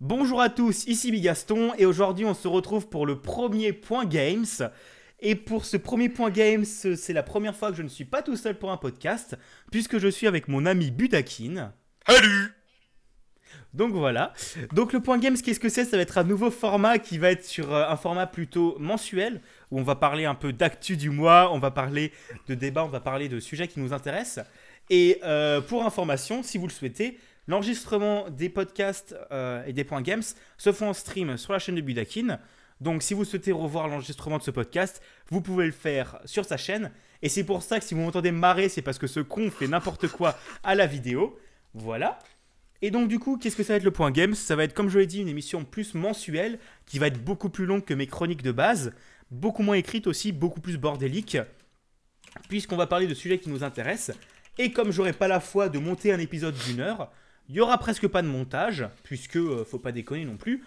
Bonjour à tous, ici Bigaston et aujourd'hui on se retrouve pour le premier point games. Et pour ce premier point games, c'est la première fois que je ne suis pas tout seul pour un podcast, puisque je suis avec mon ami Budakin. Salut Donc voilà. Donc le point games, qu'est-ce que c'est? Ça va être un nouveau format qui va être sur euh, un format plutôt mensuel, où on va parler un peu d'actu du mois, on va parler de débats, on va parler de sujets qui nous intéressent. Et euh, pour information, si vous le souhaitez, L'enregistrement des podcasts euh, et des points games se font en stream sur la chaîne de Budakin. Donc si vous souhaitez revoir l'enregistrement de ce podcast, vous pouvez le faire sur sa chaîne. Et c'est pour ça que si vous m'entendez marrer, c'est parce que ce con fait n'importe quoi à la vidéo. Voilà. Et donc du coup, qu'est-ce que ça va être le point games? Ça va être, comme je l'ai dit, une émission plus mensuelle, qui va être beaucoup plus longue que mes chroniques de base, beaucoup moins écrite aussi, beaucoup plus bordélique, puisqu'on va parler de sujets qui nous intéressent. Et comme j'aurai pas la foi de monter un épisode d'une heure, il y aura presque pas de montage, puisque euh, faut pas déconner non plus.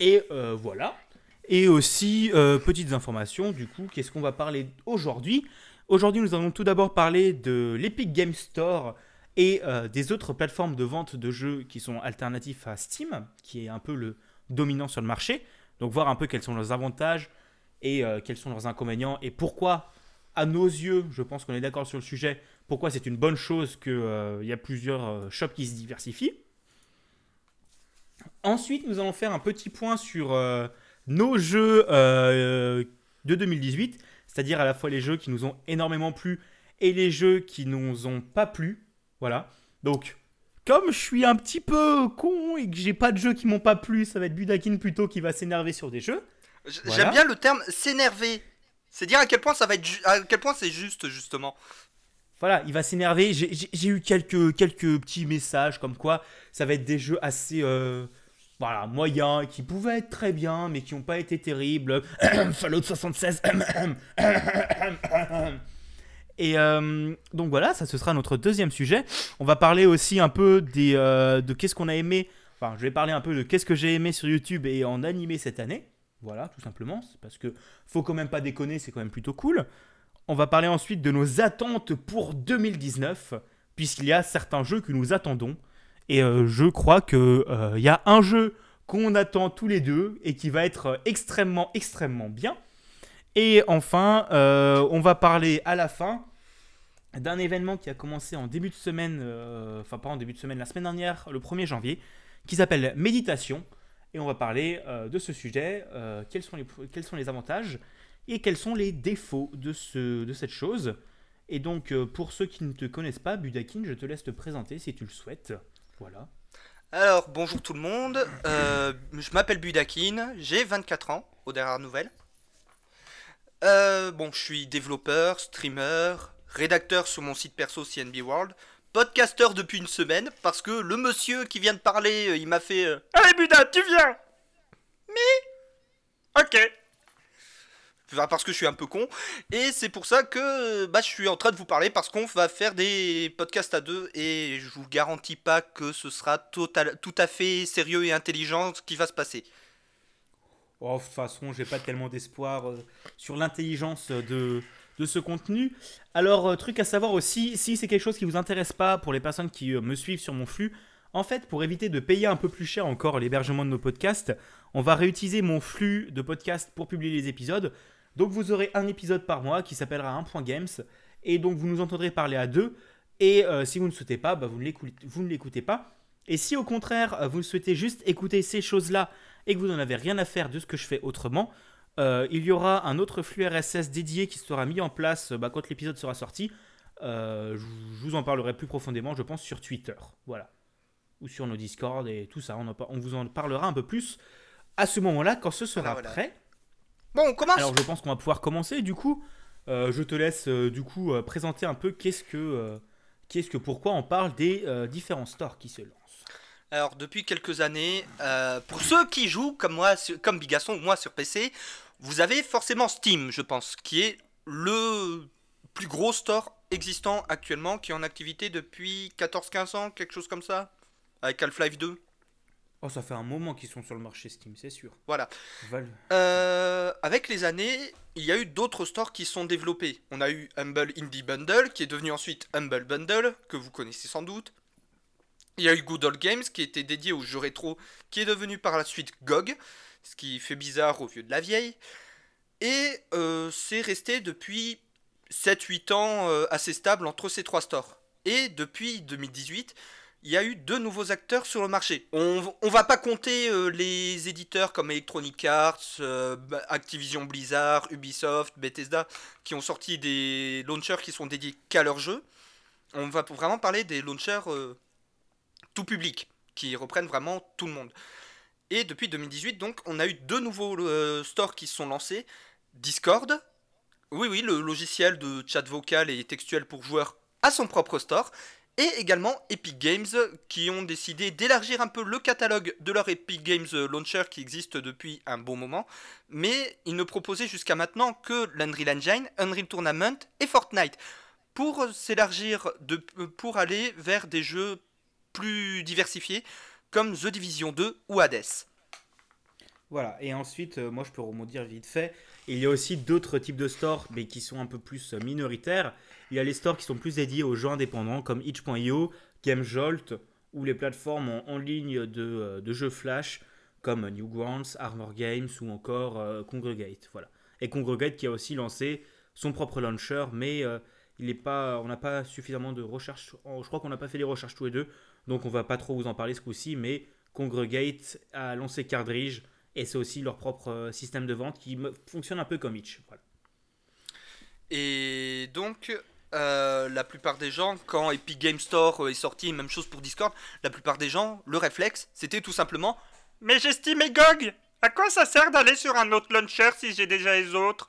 Et euh, voilà. Et aussi, euh, petites informations, du coup, qu'est-ce qu'on va parler aujourd'hui? Aujourd'hui, nous allons tout d'abord parler de l'Epic Game Store et des autres plateformes de vente de jeux qui sont alternatifs à Steam, qui est un peu le dominant sur le marché. Donc voir un peu quels sont leurs avantages et quels sont leurs inconvénients et pourquoi, à nos yeux, je pense qu'on est d'accord sur le sujet, pourquoi c'est une bonne chose qu'il euh, y a plusieurs euh, shops qui se diversifient. Ensuite, nous allons faire un petit point sur euh, nos jeux de 2018, c'est-à-dire à la fois les jeux qui nous ont énormément plu et les jeux qui nous ont pas plu. Voilà. Donc, comme je suis un petit peu con et que j'ai pas de jeux qui m'ont pas plu, ça va être Budakin plutôt qui va s'énerver sur des jeux. J'aime bien le terme s'énerver. C'est dire à quel point ça va être à quel point c'est juste justement. Voilà, il va s'énerver. J'ai eu quelques, petits messages comme quoi ça va être des jeux assez euh, moyens, qui pouvaient être très bien, mais qui n'ont pas été terribles. Fallout 76. Et euh, donc voilà, ça ce sera notre deuxième sujet. On va parler aussi un peu euh, de qu'est-ce qu'on a aimé. Enfin, je vais parler un peu de qu'est-ce que j'ai aimé sur YouTube et en animé cette année. Voilà, tout simplement. Parce que faut quand même pas déconner, c'est quand même plutôt cool. On va parler ensuite de nos attentes pour 2019, puisqu'il y a certains jeux que nous attendons. Et euh, je crois qu'il euh, y a un jeu qu'on attend tous les deux et qui va être extrêmement, extrêmement bien. Et enfin, euh, on va parler à la fin d'un événement qui a commencé en début de semaine, enfin pas en début de semaine, la semaine dernière, le 1er janvier, qui s'appelle Méditation. Et on va parler de ce sujet, quels sont les avantages et quels sont les défauts de, ce, de cette chose. Et donc, euh, pour ceux qui ne te connaissent pas, Budakin, je te laisse te présenter si tu le souhaites. Voilà. Alors, bonjour tout le monde. Euh, je m'appelle Budakin, j'ai 24 ans, aux dernières nouvelles. Euh, bon, je suis développeur, streamer, rédacteur sur mon site perso CNB World, podcasteur depuis une semaine, parce que le monsieur qui vient de parler, il m'a fait Allez Buda, tu viens Mais Ok parce que je suis un peu con. Et c'est pour ça que bah, je suis en train de vous parler parce qu'on va faire des podcasts à deux et je vous garantis pas que ce sera total, tout à fait sérieux et intelligent ce qui va se passer. Oh, de toute façon, j'ai pas tellement d'espoir euh, sur l'intelligence de, de ce contenu. Alors, euh, truc à savoir aussi, si c'est quelque chose qui vous intéresse pas pour les personnes qui euh, me suivent sur mon flux, en fait, pour éviter de payer un peu plus cher encore l'hébergement de nos podcasts, on va réutiliser mon flux de podcasts pour publier les épisodes. Donc vous aurez un épisode par mois qui s'appellera un point games. Et donc vous nous entendrez parler à deux. Et euh, si vous ne souhaitez pas, bah, vous ne l'écoutez pas. Et si au contraire, euh, vous souhaitez juste écouter ces choses-là et que vous n'en avez rien à faire de ce que je fais autrement, euh, il y aura un autre flux RSS dédié qui sera mis en place bah, quand l'épisode sera sorti. je vous en parlerai plus profondément, je pense, sur Twitter. Voilà. Ou sur nos Discord et tout ça. On, on vous en parlera un peu plus à ce moment-là quand ce sera prêt. Bon, on commence Alors je pense qu'on va pouvoir commencer. Du coup, euh, je te laisse euh, du coup euh, présenter un peu qu'est-ce que, qu'est-ce que, pourquoi on parle des différents stores qui se lancent. Alors depuis quelques années, pour ceux qui jouent comme moi, comme Bigasson ou moi sur PC, vous avez forcément Steam, je pense, qui est le plus gros store existant actuellement, qui est en activité depuis 14-15 ans, quelque chose comme ça, avec Half-Life 2. Oh, ça fait un moment qu'ils sont sur le marché Steam, c'est sûr. Voilà. Euh, avec les années, il y a eu d'autres stores qui sont développés. On a eu Humble Indie Bundle, qui est devenu ensuite Humble Bundle, que vous connaissez sans doute. Il y a eu Good Old Games qui était dédié aux jeux rétro, qui est devenu par la suite GOG, ce qui fait bizarre au vieux de la vieille. Et euh, c'est resté depuis 7-8 ans euh, assez stable entre ces trois stores. Et depuis 2018, il y a eu deux nouveaux acteurs sur le marché. On, on va pas compter euh, les éditeurs comme Electronic Arts, euh, Activision Blizzard, Ubisoft, Bethesda, qui ont sorti des launchers qui sont dédiés qu'à leurs jeux. On va vraiment parler des launchers euh, tout public, qui reprennent vraiment tout le monde. Et depuis 2018, donc, on a eu deux nouveaux stores qui se sont lancés. Discord, oui, oui, le logiciel de chat vocal et textuel pour joueurs a son propre store et également Epic Games qui ont décidé d'élargir un peu le catalogue de leur Epic Games Launcher qui existe depuis un bon moment, mais ils ne proposaient jusqu'à maintenant que l'Unreal Engine, Unreal Tournament et Fortnite pour s'élargir pour aller vers des jeux plus diversifiés comme The Division 2 ou Hades. Voilà, et ensuite, euh, moi je peux rebondir vite fait. Il y a aussi d'autres types de stores, mais qui sont un peu plus euh, minoritaires. Il y a les stores qui sont plus dédiés aux jeux indépendants, comme itch.io, GameJolt, ou les plateformes en, ligne de, euh, de, jeux Flash, comme Newgrounds, Armor Games ou encore Congregate. Voilà. Et Congregate qui a aussi lancé son propre launcher, mais il est pas, on n'a pas suffisamment de recherches. Je crois qu'on n'a pas fait les recherches tous les deux, donc on va pas trop vous en parler ce coup-ci, mais Congregate a lancé Cardridge et c'est aussi leur propre euh, système de vente qui fonctionne un peu comme Itch. Et donc, euh, la plupart des gens, quand Epic Game Store est sorti, même chose pour Discord, la plupart des gens, le réflexe, c'était tout simplement Mais j'estime et GOG À quoi ça sert d'aller sur un autre launcher si j'ai déjà les autres?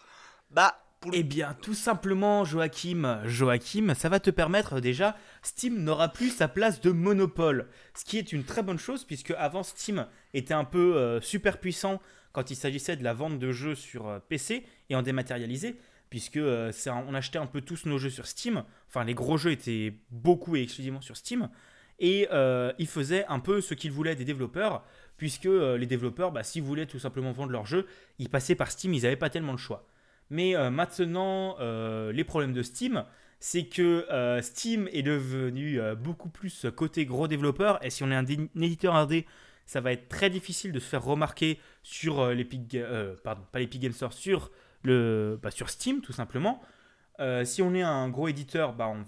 Bah, eh bien, tout simplement, Joachim, Joachim, ça va te permettre déjà, Steam n'aura plus sa place de monopole, ce qui est une très bonne chose puisque avant Steam était un peu euh, super puissant quand il s'agissait de la vente de jeux sur euh, PC et en dématérialisé, puisque euh, on achetait un peu tous nos jeux sur Steam, enfin les gros jeux étaient beaucoup et exclusivement sur Steam, et ils faisaient un peu ce qu'ils voulaient des développeurs, puisque les développeurs, bah, s'ils voulaient tout simplement vendre leurs jeux, ils passaient par Steam, ils n'avaient pas tellement le choix. Mais euh, maintenant, euh, les problèmes de Steam, c'est que euh, Steam est devenu beaucoup plus côté gros développeur. Et si on est un, éditeur indé, ça va être très difficile de se faire remarquer sur l'Epic, pardon, pas l'Epic Game Store, sur bah, sur Steam tout simplement. si on est un gros éditeur, bah, on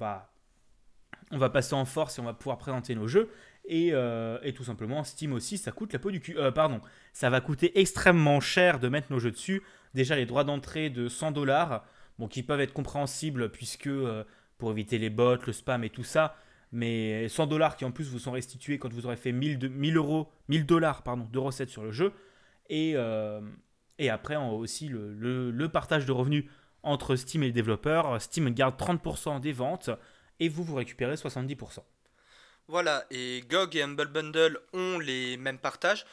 va, passer en force et on va pouvoir présenter nos jeux. Et, et, tout simplement, Steam aussi, ça coûte la peau du cul. pardon, ça va coûter extrêmement cher de mettre nos jeux dessus déjà les droits d'entrée de 100 dollars, qui peuvent être compréhensibles puisque euh, pour éviter les bots, le spam et tout ça, mais 100 dollars qui en plus vous sont restitués quand vous aurez fait 1000, de, 1000 euros, 1000 dollars pardon, de recettes sur le jeu. Et, euh, et après aussi le, le, partage de revenus entre Steam et les développeurs. Steam garde 30% des ventes et vous vous récupérez 70%. Voilà, et GOG et Humble Bundle ont les mêmes partages.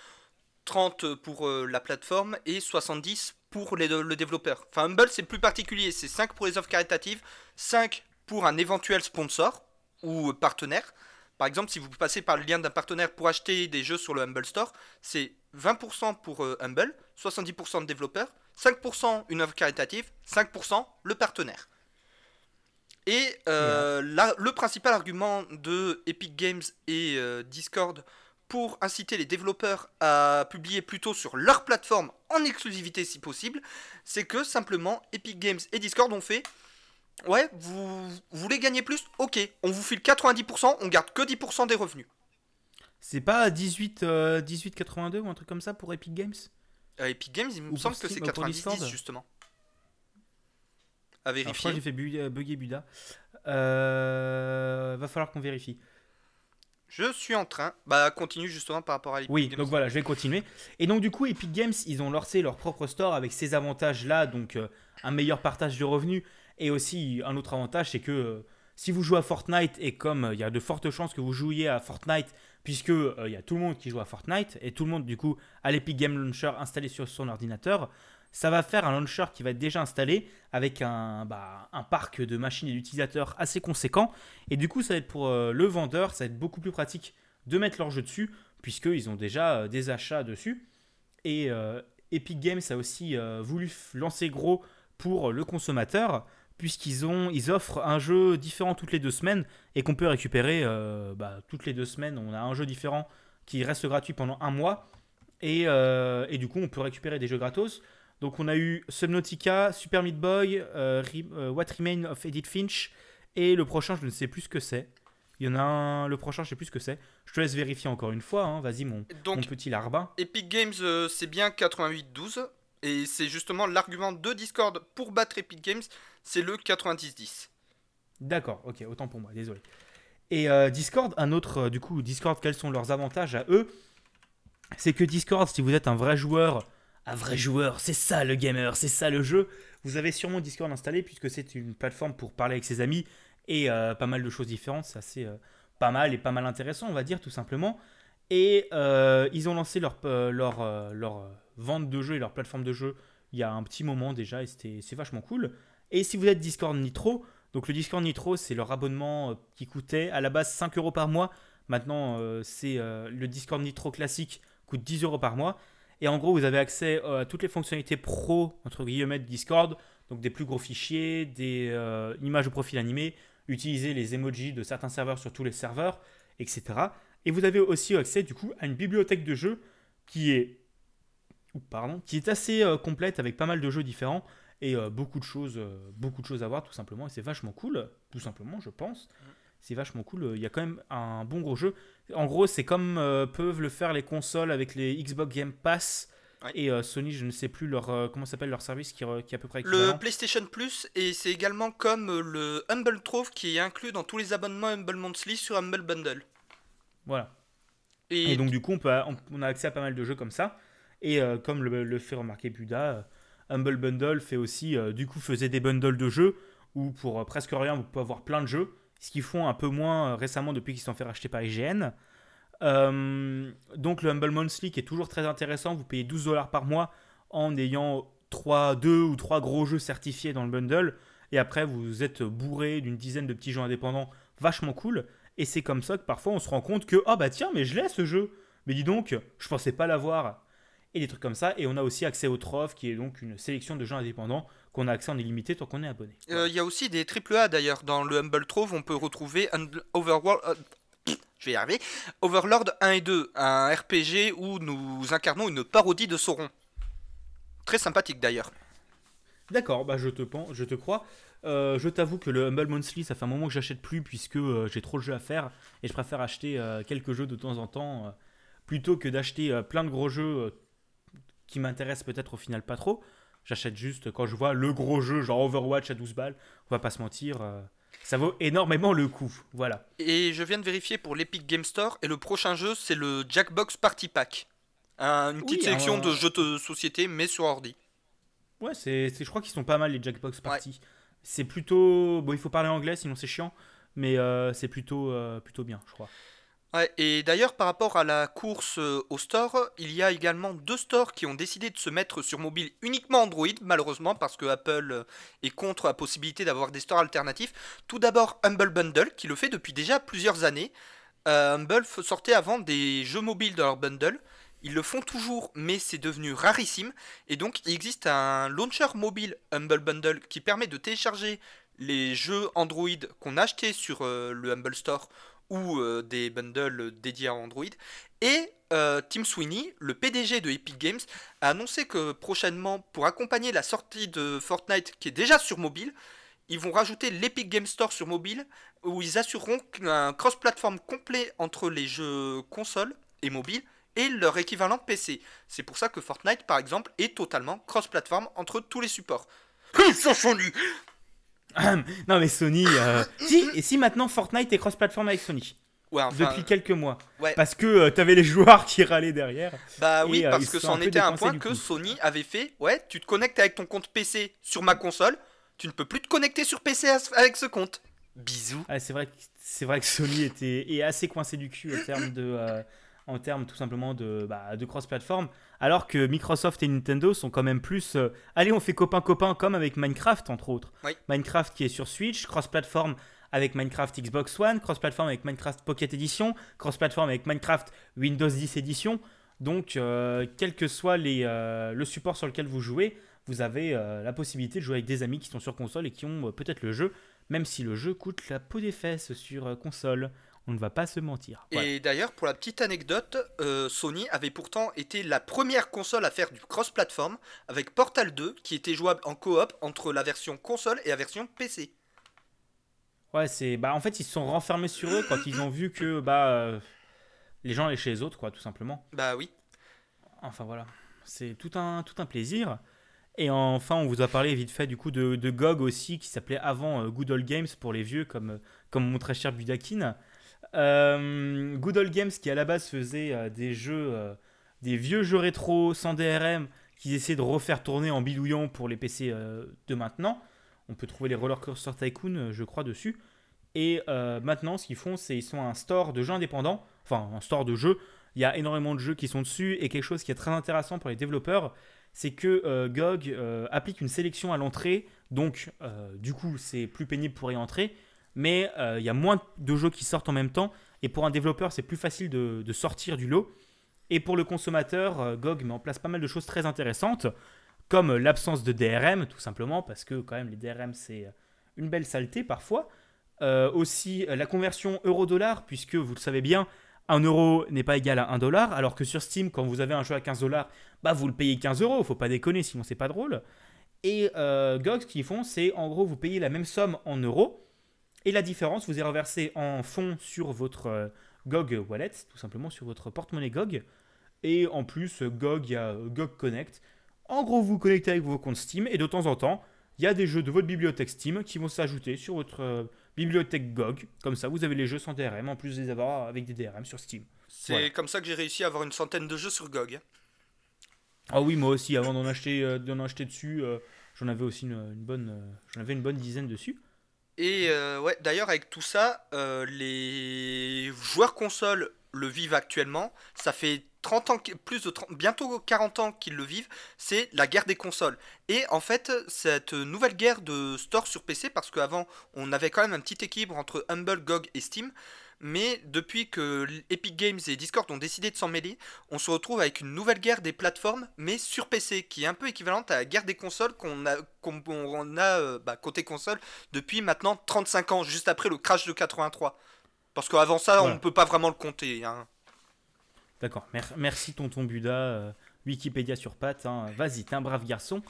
30% pour euh, la plateforme et 70% pour le développeur. Enfin, Humble, c'est plus particulier. C'est 5 pour les offres caritatives, 5 pour un éventuel sponsor ou partenaire. Par exemple, si vous passez par le lien d'un partenaire pour acheter des jeux sur le Humble Store, c'est 20% pour euh, Humble, 70% de développeur, 5% une offre caritative, 5% le partenaire. Et euh, le principal argument de Epic Games et euh, Discord pour inciter les développeurs à publier plutôt sur leur plateforme en exclusivité si possible, c'est que simplement Epic Games et Discord ont fait Ouais, vous, voulez gagner plus? Ok, on vous file 90%, on garde que 10% des revenus. C'est pas 18, 18,82 euh, ou un truc comme ça pour Epic Games? Euh, Epic Games, il me semble que c'est 90 justement. À vérifier. j'ai fait bugger Buda. Euh, va falloir qu'on vérifie. Je suis en train. Bah, continue justement par rapport à Epic Oui, donc voilà, je vais continuer. Et donc, du coup, Epic Games, ils ont lancé leur propre store avec ces avantages-là, donc euh, un meilleur partage de revenus. Et aussi, un autre avantage, c'est que euh, si vous jouez à Fortnite, et comme euh, il y a de fortes chances que vous jouiez à Fortnite, puisque il y a tout le monde qui joue à Fortnite, et tout le monde, du coup, a l'Epic Game Launcher installé sur son ordinateur, ça va faire un launcher qui va être déjà installé avec un, bah, parc de machines et d'utilisateurs assez conséquent. Et du coup, ça va être pour euh, le vendeur, ça va être beaucoup plus pratique de mettre leur jeu dessus, puisqu'ils ont déjà euh, des achats dessus. Et euh, Epic Games a aussi voulu lancer gros pour le consommateur, puisqu'ils ont, ils offrent un jeu différent toutes les deux semaines et qu'on peut récupérer euh, bah, toutes les deux semaines. On a un jeu différent qui reste gratuit pendant un mois et, euh, et du coup on peut récupérer des jeux gratos. Donc on a eu Subnautica, Super Meat Boy, euh, Re- What Remains of Edith Finch et le prochain je ne sais plus ce que c'est. Il y en a un, le prochain je sais plus ce que c'est. Je te laisse vérifier encore une fois. hein. Vas-y mon, petit larbin. Epic Games, euh, c'est bien 88-12. Et c'est justement l'argument de Discord pour battre Epic Games, c'est le 90-10. D'accord, ok, autant pour moi, désolé. Et euh, Discord, un autre, euh, du coup, Discord, quels sont leurs avantages à eux? C'est que Discord, si vous êtes un vrai joueur, un vrai joueur, c'est ça le gamer, c'est ça le jeu, vous avez sûrement Discord installé puisque c'est une plateforme pour parler avec ses amis et euh, pas mal de choses différentes, c'est assez pas mal et pas mal intéressant, on va dire, tout simplement. Et ils ont lancé leur, leur, leur vente de jeux et leur plateforme de jeu il y a un petit moment déjà et c'est vachement cool. Et si vous êtes Discord Nitro, donc le Discord Nitro, c'est leur abonnement euh, qui coûtait à la base 5 euros par mois. Maintenant, euh, c'est euh, le Discord Nitro classique coûte 10 euros par mois. Et en gros, vous avez accès à toutes les fonctionnalités pro entre guillemets de Discord, donc des plus gros fichiers, des images de profil animé, utiliser les emojis de certains serveurs sur tous les serveurs, etc. Et vous avez aussi accès du coup à une bibliothèque de jeux qui est, pardon, qui est assez euh, complète avec pas mal de jeux différents et euh, beaucoup de choses, euh, beaucoup de choses à voir tout simplement. Et c'est vachement cool, tout simplement, je pense. C'est vachement cool. Il y a quand même un bon gros jeu. En gros, c'est comme peuvent le faire les consoles avec les Xbox Game Pass. Ouais. Et Sony, je ne sais plus leur comment s'appelle leur service qui, est à peu près Le équivalent. PlayStation Plus, et c'est également comme le Humble Trove qui est inclus dans tous les abonnements Humble Monthly sur Humble Bundle. Voilà. Et, Et donc du coup, on, peut, on, on a accès à pas mal de jeux comme ça. Et euh, comme le, fait remarquer Buda, euh, Humble Bundle fait aussi, euh, du coup, faisait des bundles de jeux où pour presque rien, vous pouvez avoir plein de jeux. Ce qu'ils font un peu moins récemment depuis qu'ils sont fait racheter par IGN. Donc le Humble Monthly qui est toujours très intéressant, vous payez 12 dollars par mois en ayant 3, 2 ou 3 gros jeux certifiés dans le bundle. Et après, vous êtes bourré d'une dizaine de petits jeux indépendants vachement cool. Et c'est comme ça que parfois on se rend compte que, ah bah tiens, mais je l'ai ce jeu. Mais dis donc, je pensais pas l'avoir. Et des trucs comme ça. Et on a aussi accès au Trove, qui est donc une sélection de jeux indépendants qu'on a accès en illimité tant qu'on est abonné. euh, il y a aussi des AAA d'ailleurs. Dans le Humble Trove, on peut retrouver un Overworld. euh, je vais y arriver. Overlord 1 et 2, un RPG où nous incarnons une parodie de Sauron. Très sympathique d'ailleurs. D'accord, bah je te, je te crois. Euh, je t'avoue que le Humble Monthly, ça fait un moment que j'achète plus puisque euh, j'ai trop de jeux à faire et je préfère acheter euh, quelques jeux de temps en temps plutôt que d'acheter plein de gros jeux qui m'intéressent peut-être au final pas trop. J'achète juste quand je vois le gros jeu, genre Overwatch à 12 balles. On va pas se mentir, euh, ça vaut énormément le coup. Voilà. Et je viens de vérifier pour l'Epic Game Store, et le prochain jeu, c'est le Jackbox Party Pack. Un- une petite Oui, sélection un- de jeux de société, mais sur ordi. Ouais, c'est, c'est- je crois qu'ils sont pas mal les Jackbox Party. C'est plutôt. Bon, il faut parler anglais sinon c'est chiant, mais euh, c'est plutôt, euh, plutôt bien, je crois. Et d'ailleurs, par rapport à la course euh, au store, il y a également deux stores qui ont décidé de se mettre sur mobile uniquement Android, malheureusement, parce que Apple euh, est contre la possibilité d'avoir des stores alternatifs. Tout d'abord, Humble Bundle, qui le fait depuis déjà plusieurs années. Euh, Humble sortait avant des jeux mobiles dans leur bundle. Ils le font toujours, mais c'est devenu rarissime. Et donc, il existe un launcher mobile Humble Bundle qui permet de télécharger les jeux Android qu'on a achetés sur le Humble Store ou euh, des bundles dédiés à Android. Et euh, Tim Sweeney, le PDG de Epic Games, a annoncé que prochainement, pour accompagner la sortie de Fortnite qui est déjà sur mobile, ils vont rajouter l'Epic Game Store sur mobile où ils assureront un cross-platform complet entre les jeux consoles et mobiles et leur équivalent PC. C'est pour ça que Fortnite, par exemple, est totalement cross-platform entre tous les supports. non mais Sony, euh, si et si maintenant Fortnite est cross-platform avec Sony Ouais, enfin, depuis quelques mois, ouais. parce que euh, t'avais les joueurs qui râlaient derrière. Bah oui, Et, euh, parce que c'en était un point que coup. Sony avait fait. Ouais, tu te connectes avec ton compte PC sur ma console, tu ne peux plus te connecter sur PC avec ce compte. Bisous. Ah, c'est vrai, que- c'est vrai que Sony était est assez coincé du cul en termes de, euh, en termes tout simplement de, bah, de cross-platform, alors que Microsoft et Nintendo sont quand même plus, euh, allez on fait copain copain comme avec Minecraft entre autres. Oui. Minecraft qui est sur Switch, cross-platform avec Minecraft Xbox One, cross-platform avec Minecraft Pocket Edition, cross-platform avec Minecraft Windows 10 Edition. Donc, euh, quel que soit les, euh, le support sur lequel vous jouez, vous avez la possibilité de jouer avec des amis qui sont sur console et qui ont peut-être le jeu, même si le jeu coûte la peau des fesses sur console. On ne va pas se mentir. Et d'ailleurs, pour la petite anecdote, euh, Sony avait pourtant été la première console à faire du cross-platform avec Portal 2 qui était jouable en coop entre la version console et la version PC. Ouais, c'est bah en fait ils se sont renfermés sur eux quand ils ont vu que bah euh, les gens allaient chez les autres quoi, tout simplement. Bah oui. Enfin voilà, c'est tout un tout un plaisir. Et enfin, on vous a parlé vite fait du coup de, de GOG aussi, qui s'appelait avant euh, Good Old Games pour les vieux, comme, comme mon très cher Budakin. Euh, Good Old Games qui à la base faisait euh, des jeux, euh, des vieux jeux rétro sans DRM qu'ils essaient de refaire tourner en bidouillant pour les PC de maintenant. On peut trouver les Roller Coaster Tycoon, je crois, dessus. Et maintenant, ce qu'ils font, c'est ils sont un store de jeux indépendants, enfin un store de jeux. Il y a énormément de jeux qui sont dessus et quelque chose qui est très intéressant pour les développeurs, c'est que GOG applique une sélection à l'entrée, donc du coup c'est plus pénible pour y entrer, mais euh, il y a moins de jeux qui sortent en même temps. Et pour un développeur, c'est plus facile de, sortir du lot. Et pour le consommateur, euh, GOG met en place pas mal de choses très intéressantes, comme l'absence de DRM, tout simplement, parce que quand même les DRM, c'est une belle saleté parfois. Euh, aussi la conversion euro-dollar, puisque vous le savez bien, 1 euro n'est pas égal à 1 dollar, alors que sur Steam, quand vous avez un jeu à 15 dollars, bah vous le payez 15 euros, faut pas déconner, sinon c'est pas drôle. Et GOG, ce qu'ils font, c'est en gros, vous payez la même somme en euros, et la différence, vous est reversée en fonds sur votre euh, GOG Wallet, tout simplement sur votre porte-monnaie GOG. Et en plus, GOG, il y a GOG Connect. En gros, vous connectez avec vos comptes Steam et de temps en temps, il y a des jeux de votre bibliothèque Steam qui vont s'ajouter sur votre euh, bibliothèque GOG. Comme ça, vous avez les jeux sans DRM en plus de les avoir avec des DRM sur Steam. C'est comme ça que j'ai réussi à avoir une centaine de jeux sur GOG. Ah oui, moi aussi, avant d'en acheter, euh, acheter dessus, j'en avais aussi une, bonne, j'en avais une bonne dizaine dessus. Et euh, ouais, d'ailleurs, avec tout ça, euh, les joueurs console le vivent actuellement. Ça fait 30 ans, plus de 30, bientôt 40 ans qu'ils le vivent. C'est la guerre des consoles. Et en fait, cette nouvelle guerre de store sur PC, parce qu'avant, on avait quand même un petit équilibre entre Humble, GOG et Steam mais depuis que Epic Games et Discord ont décidé de s'en mêler, on se retrouve avec une nouvelle guerre des plateformes, mais sur PC, qui est un peu équivalente à la guerre des consoles qu'on a, qu'on, a euh, bah, côté console depuis maintenant 35 ans, juste après le crash de 83. Parce qu'avant ça, on ne peut pas vraiment le compter. Hein. D'accord, merci tonton Buda. Euh, Wikipédia sur pattes, hein. vas-y, t'es un brave garçon.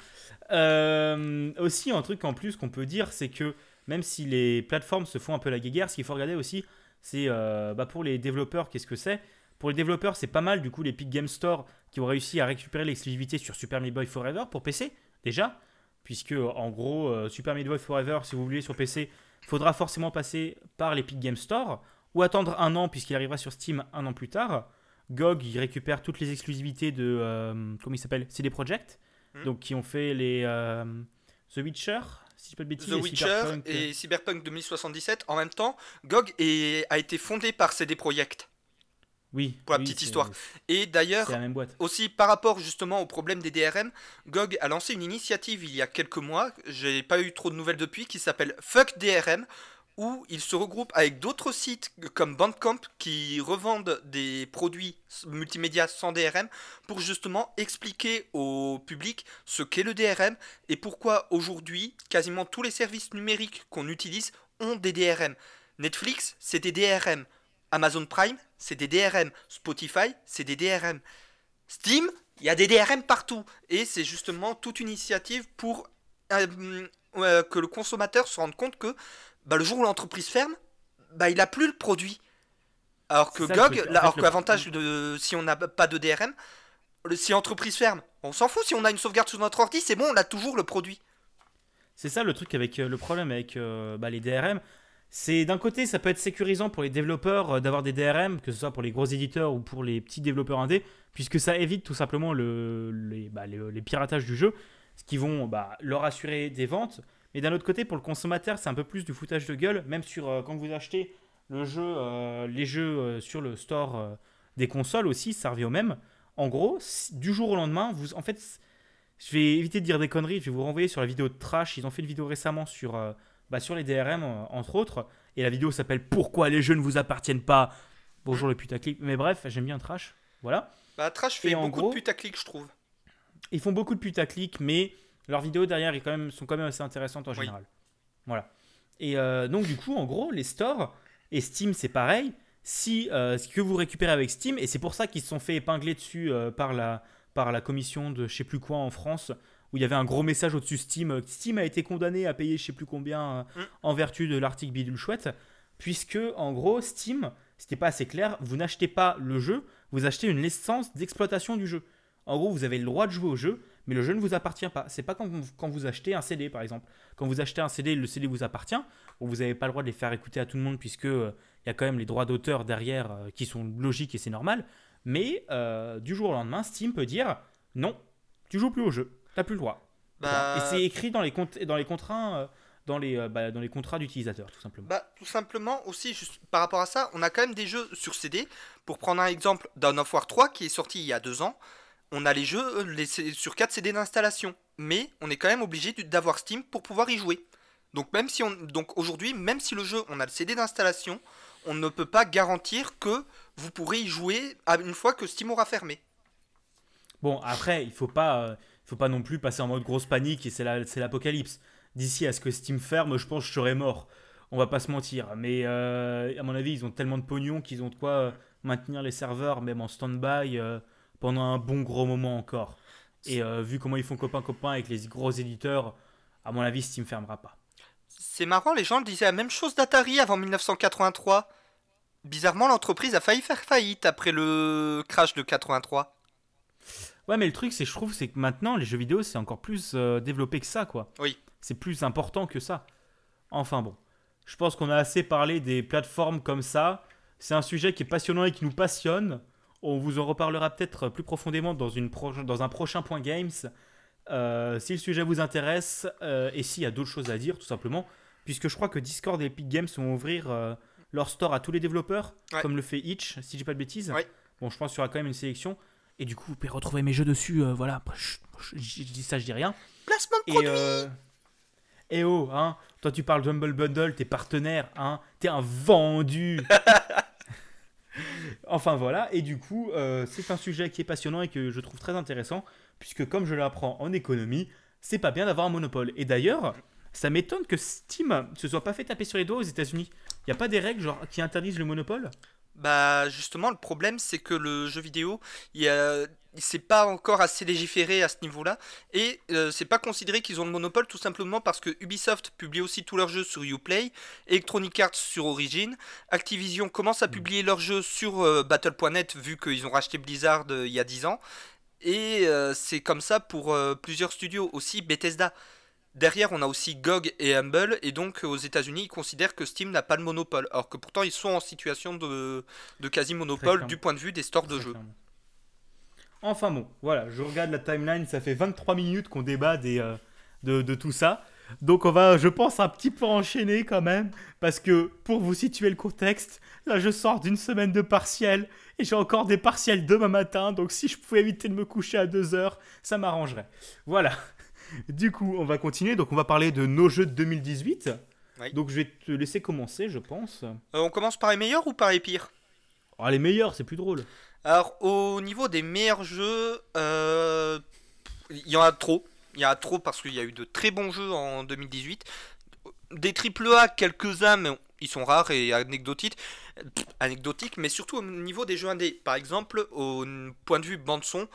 Euh, aussi, un truc en plus qu'on peut dire, c'est que même si les plateformes se font un peu la guéguerre, ce qu'il faut regarder aussi, c'est euh, bah, pour les développeurs, qu'est-ce que c'est? Pour les développeurs, c'est pas mal du coup l'Epic Game Store qui ont réussi à récupérer l'exclusivité sur Super Meat Boy Forever pour PC déjà, puisque en gros euh, Super Meat Boy Forever, si vous voulez sur PC, faudra forcément passer par l'Epic Game Store ou attendre un an puisqu'il arrivera sur Steam un an plus tard. GOG, il récupère toutes les exclusivités de euh, comment il s'appelle? CD Projekt, hmm. donc qui ont fait les The Witcher, The Witcher et Cyberpunk 2077. En même temps, GOG a été fondé par CD Projekt. Oui. Pour la petite histoire. Et d'ailleurs, aussi par rapport justement au problème des DRM, GOG a lancé une initiative il y a quelques mois, j'ai pas eu trop de nouvelles depuis, qui s'appelle Fuck DRM, où ils se regroupent avec d'autres sites comme Bandcamp qui revendent des produits multimédia sans DRM pour justement expliquer au public ce qu'est le DRM et pourquoi aujourd'hui quasiment tous les services numériques qu'on utilise ont des DRM. Netflix, c'est des DRM. Amazon Prime, c'est des DRM. Spotify, c'est des DRM. Steam, il y a des DRM partout. Et c'est justement toute une initiative pour euh, euh, que le consommateur se rende compte que bah, le jour où l'entreprise ferme, bah, il n'a plus le produit. Alors que GOG, alors que l'avantage de si on n'a pas de DRM, si l'entreprise ferme, on s'en fout. Si on a une sauvegarde sur notre ordi, c'est bon, on a toujours le produit. C'est ça le truc avec euh, le problème avec euh, bah, les DRM. C'est d'un côté, ça peut être sécurisant pour les développeurs euh, d'avoir des DRM, que ce soit pour les gros éditeurs ou pour les petits développeurs indés, puisque ça évite tout simplement le, les, bah, les, piratages du jeu, ce qui vont bah, leur assurer des ventes, mais d'un autre côté, pour le consommateur, c'est un peu plus du foutage de gueule, même sur euh, quand vous achetez le jeu, euh, les jeux euh, sur le store des consoles aussi, ça revient au même. En gros, du jour au lendemain, vous, en fait, je vais éviter de dire des conneries, je vais vous renvoyer sur la vidéo de Trash. Ils ont fait une vidéo récemment sur, bah, sur les DRM, entre autres. Et la vidéo s'appelle Pourquoi les jeux ne vous appartiennent pas? Bonjour le putaclic. Mais bref, j'aime bien Trash. Voilà. Bah, Trash fait beaucoup de putaclic, je trouve. Ils font beaucoup de putaclic, mais leurs vidéos derrière quand même, sont quand même assez intéressantes en général. Voilà. Et euh, donc, du coup, en gros, les stores et Steam, c'est pareil. Si euh, ce que vous récupérez avec Steam, et c'est pour ça qu'ils se sont fait épingler dessus euh, par, la, par la commission de je sais plus quoi en France, où il y avait un gros message au-dessus Steam. Steam a été condamné à payer je sais plus combien Mm. en vertu de l'article bidule chouette, puisque en gros, Steam, c'était pas assez clair, vous n'achetez pas le jeu, vous achetez une licence d'exploitation du jeu. En gros, vous avez le droit de jouer au jeu, mais le jeu ne vous appartient pas. C'est pas quand vous, quand vous achetez un CD, par exemple. Quand vous achetez un CD, le CD vous appartient. Vous n'avez pas le droit de les faire écouter à tout le monde, puisque euh, il y a quand même les droits d'auteur derrière euh, qui sont logiques et c'est normal. Mais euh, du jour au lendemain, Steam peut dire non, tu joues plus au jeu, t'as plus le droit. Bah, Et c'est écrit dans les, comptes, dans les contrats, dans les, bah, dans les contrats d'utilisateurs, tout simplement. Bah, tout simplement aussi, juste par rapport à ça, on a quand même des jeux sur CD. Pour prendre un exemple Dawn of War 3 qui est sorti il y a deux ans, on a les jeux euh, sur 4 CD d'installation. Mais on est quand même obligé d'avoir Steam pour pouvoir y jouer. Donc même si on, donc aujourd'hui, même si le jeu on a le CD d'installation, on ne peut pas garantir que vous pourrez y jouer une fois que Steam aura fermé. Bon, après, il faut euh, faut pas non plus passer en mode grosse panique et c'est la- c'est l'apocalypse. D'ici à ce que Steam ferme, je pense que je serais mort. On va pas se mentir. Mais euh, à mon avis, ils ont tellement de pognon qu'ils ont de quoi maintenir les serveurs, même en stand-by, pendant un bon gros moment encore. Et euh, vu comment ils font copain-copain avec les gros éditeurs, à mon avis, Steam fermera pas. C'est marrant, les gens disaient la même chose d'Atari avant 1983. Bizarrement, l'entreprise a failli faire faillite après le crash de 83. Ouais, mais le truc, c'est je trouve, c'est que maintenant, les jeux vidéo, c'est encore plus euh, développé que ça, quoi. Oui. C'est plus important que ça. Enfin bon, je pense qu'on a assez parlé des plateformes comme ça. C'est un sujet qui est passionnant et qui nous passionne. On vous en reparlera peut-être plus profondément dans, une pro- dans un prochain point games. Euh, si le sujet vous intéresse euh, et s'il y a d'autres choses à dire, tout simplement, puisque je crois que Discord et Epic Games vont ouvrir euh, leur store à tous les développeurs, Ouais. comme le fait Itch, si j'ai pas de bêtises. Ouais. Bon, je pense qu'il y aura quand même une sélection. Et du coup, vous pouvez retrouver mes jeux dessus. voilà, je dis ça, je dis rien. Placement de produit et oh, hein, toi tu parles d'Humble Bundle, t'es partenaire, hein, t'es un vendu. enfin voilà, et du coup, euh, c'est un sujet qui est passionnant et que je trouve très intéressant, puisque comme je l'apprends en économie, c'est pas bien d'avoir un monopole. Et d'ailleurs, ça m'étonne que Steam se soit pas fait taper sur les doigts aux États-Unis. Il y a pas des règles genre qui interdisent le monopole? Bah justement le problème c'est que le jeu vidéo il y a c'est pas encore assez légiféré à ce niveau-là et euh, c'est pas considéré qu'ils ont le monopole tout simplement parce que Ubisoft publie aussi tous leurs jeux sur Uplay, Electronic Arts sur Origin, Activision commence à publier leurs jeux sur euh, Battle.net vu qu'ils ont racheté Blizzard euh, il y a 10 ans et euh, c'est comme ça pour plusieurs studios aussi Bethesda. Derrière, on a aussi GOG et Humble, et donc aux États-Unis, ils considèrent que Steam n'a pas de monopole, alors que pourtant ils sont en situation de, quasi-monopole clairement. du point de vue des stores de jeux. clairement. Enfin bon, voilà, je regarde la timeline, ça fait 23 minutes qu'on débat des, euh, de, de tout ça. Donc on va, je pense, un petit peu enchaîner quand même, parce que pour vous situer le contexte, là je sors d'une semaine de partiel, et j'ai encore des partiels demain matin, donc si je pouvais éviter de me coucher à 2 heures, ça m'arrangerait. Voilà. Du coup, on va continuer, donc on va parler de nos jeux de 2018. Oui. Donc je vais te laisser commencer, je pense. Euh, on commence par les meilleurs ou par les pires? Oh, les meilleurs, c'est plus drôle. Alors, au niveau des meilleurs jeux, euh, il y en a trop. Il y en a trop parce qu'il y a eu de très bons jeux en 2018. Des AAA, quelques-uns, mais ils sont rares et anecdotiques, mais surtout au niveau des jeux indés. Par exemple, au point de vue bande-son,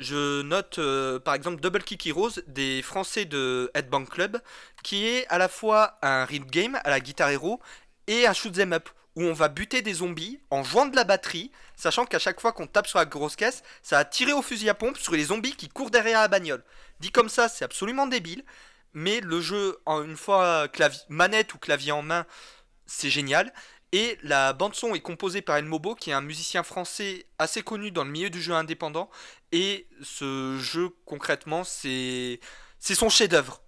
je note euh, par exemple Double Kick Heroes des Français de Headbang Club, qui est à la fois un rhythm game à la Guitar Hero et un shoot 'em up où on va buter des zombies en jouant de la batterie, sachant qu'à chaque fois qu'on tape sur la grosse caisse, ça va tirer au fusil à pompe sur les zombies qui courent derrière la bagnole. Dit comme ça, c'est absolument débile, mais le jeu, une fois manette ou clavier en main, c'est génial. Et la bande son est composée par El Mobo, qui est un musicien français assez connu dans le milieu du jeu indépendant. Et ce jeu, concrètement, c'est c'est son chef-d'œuvre.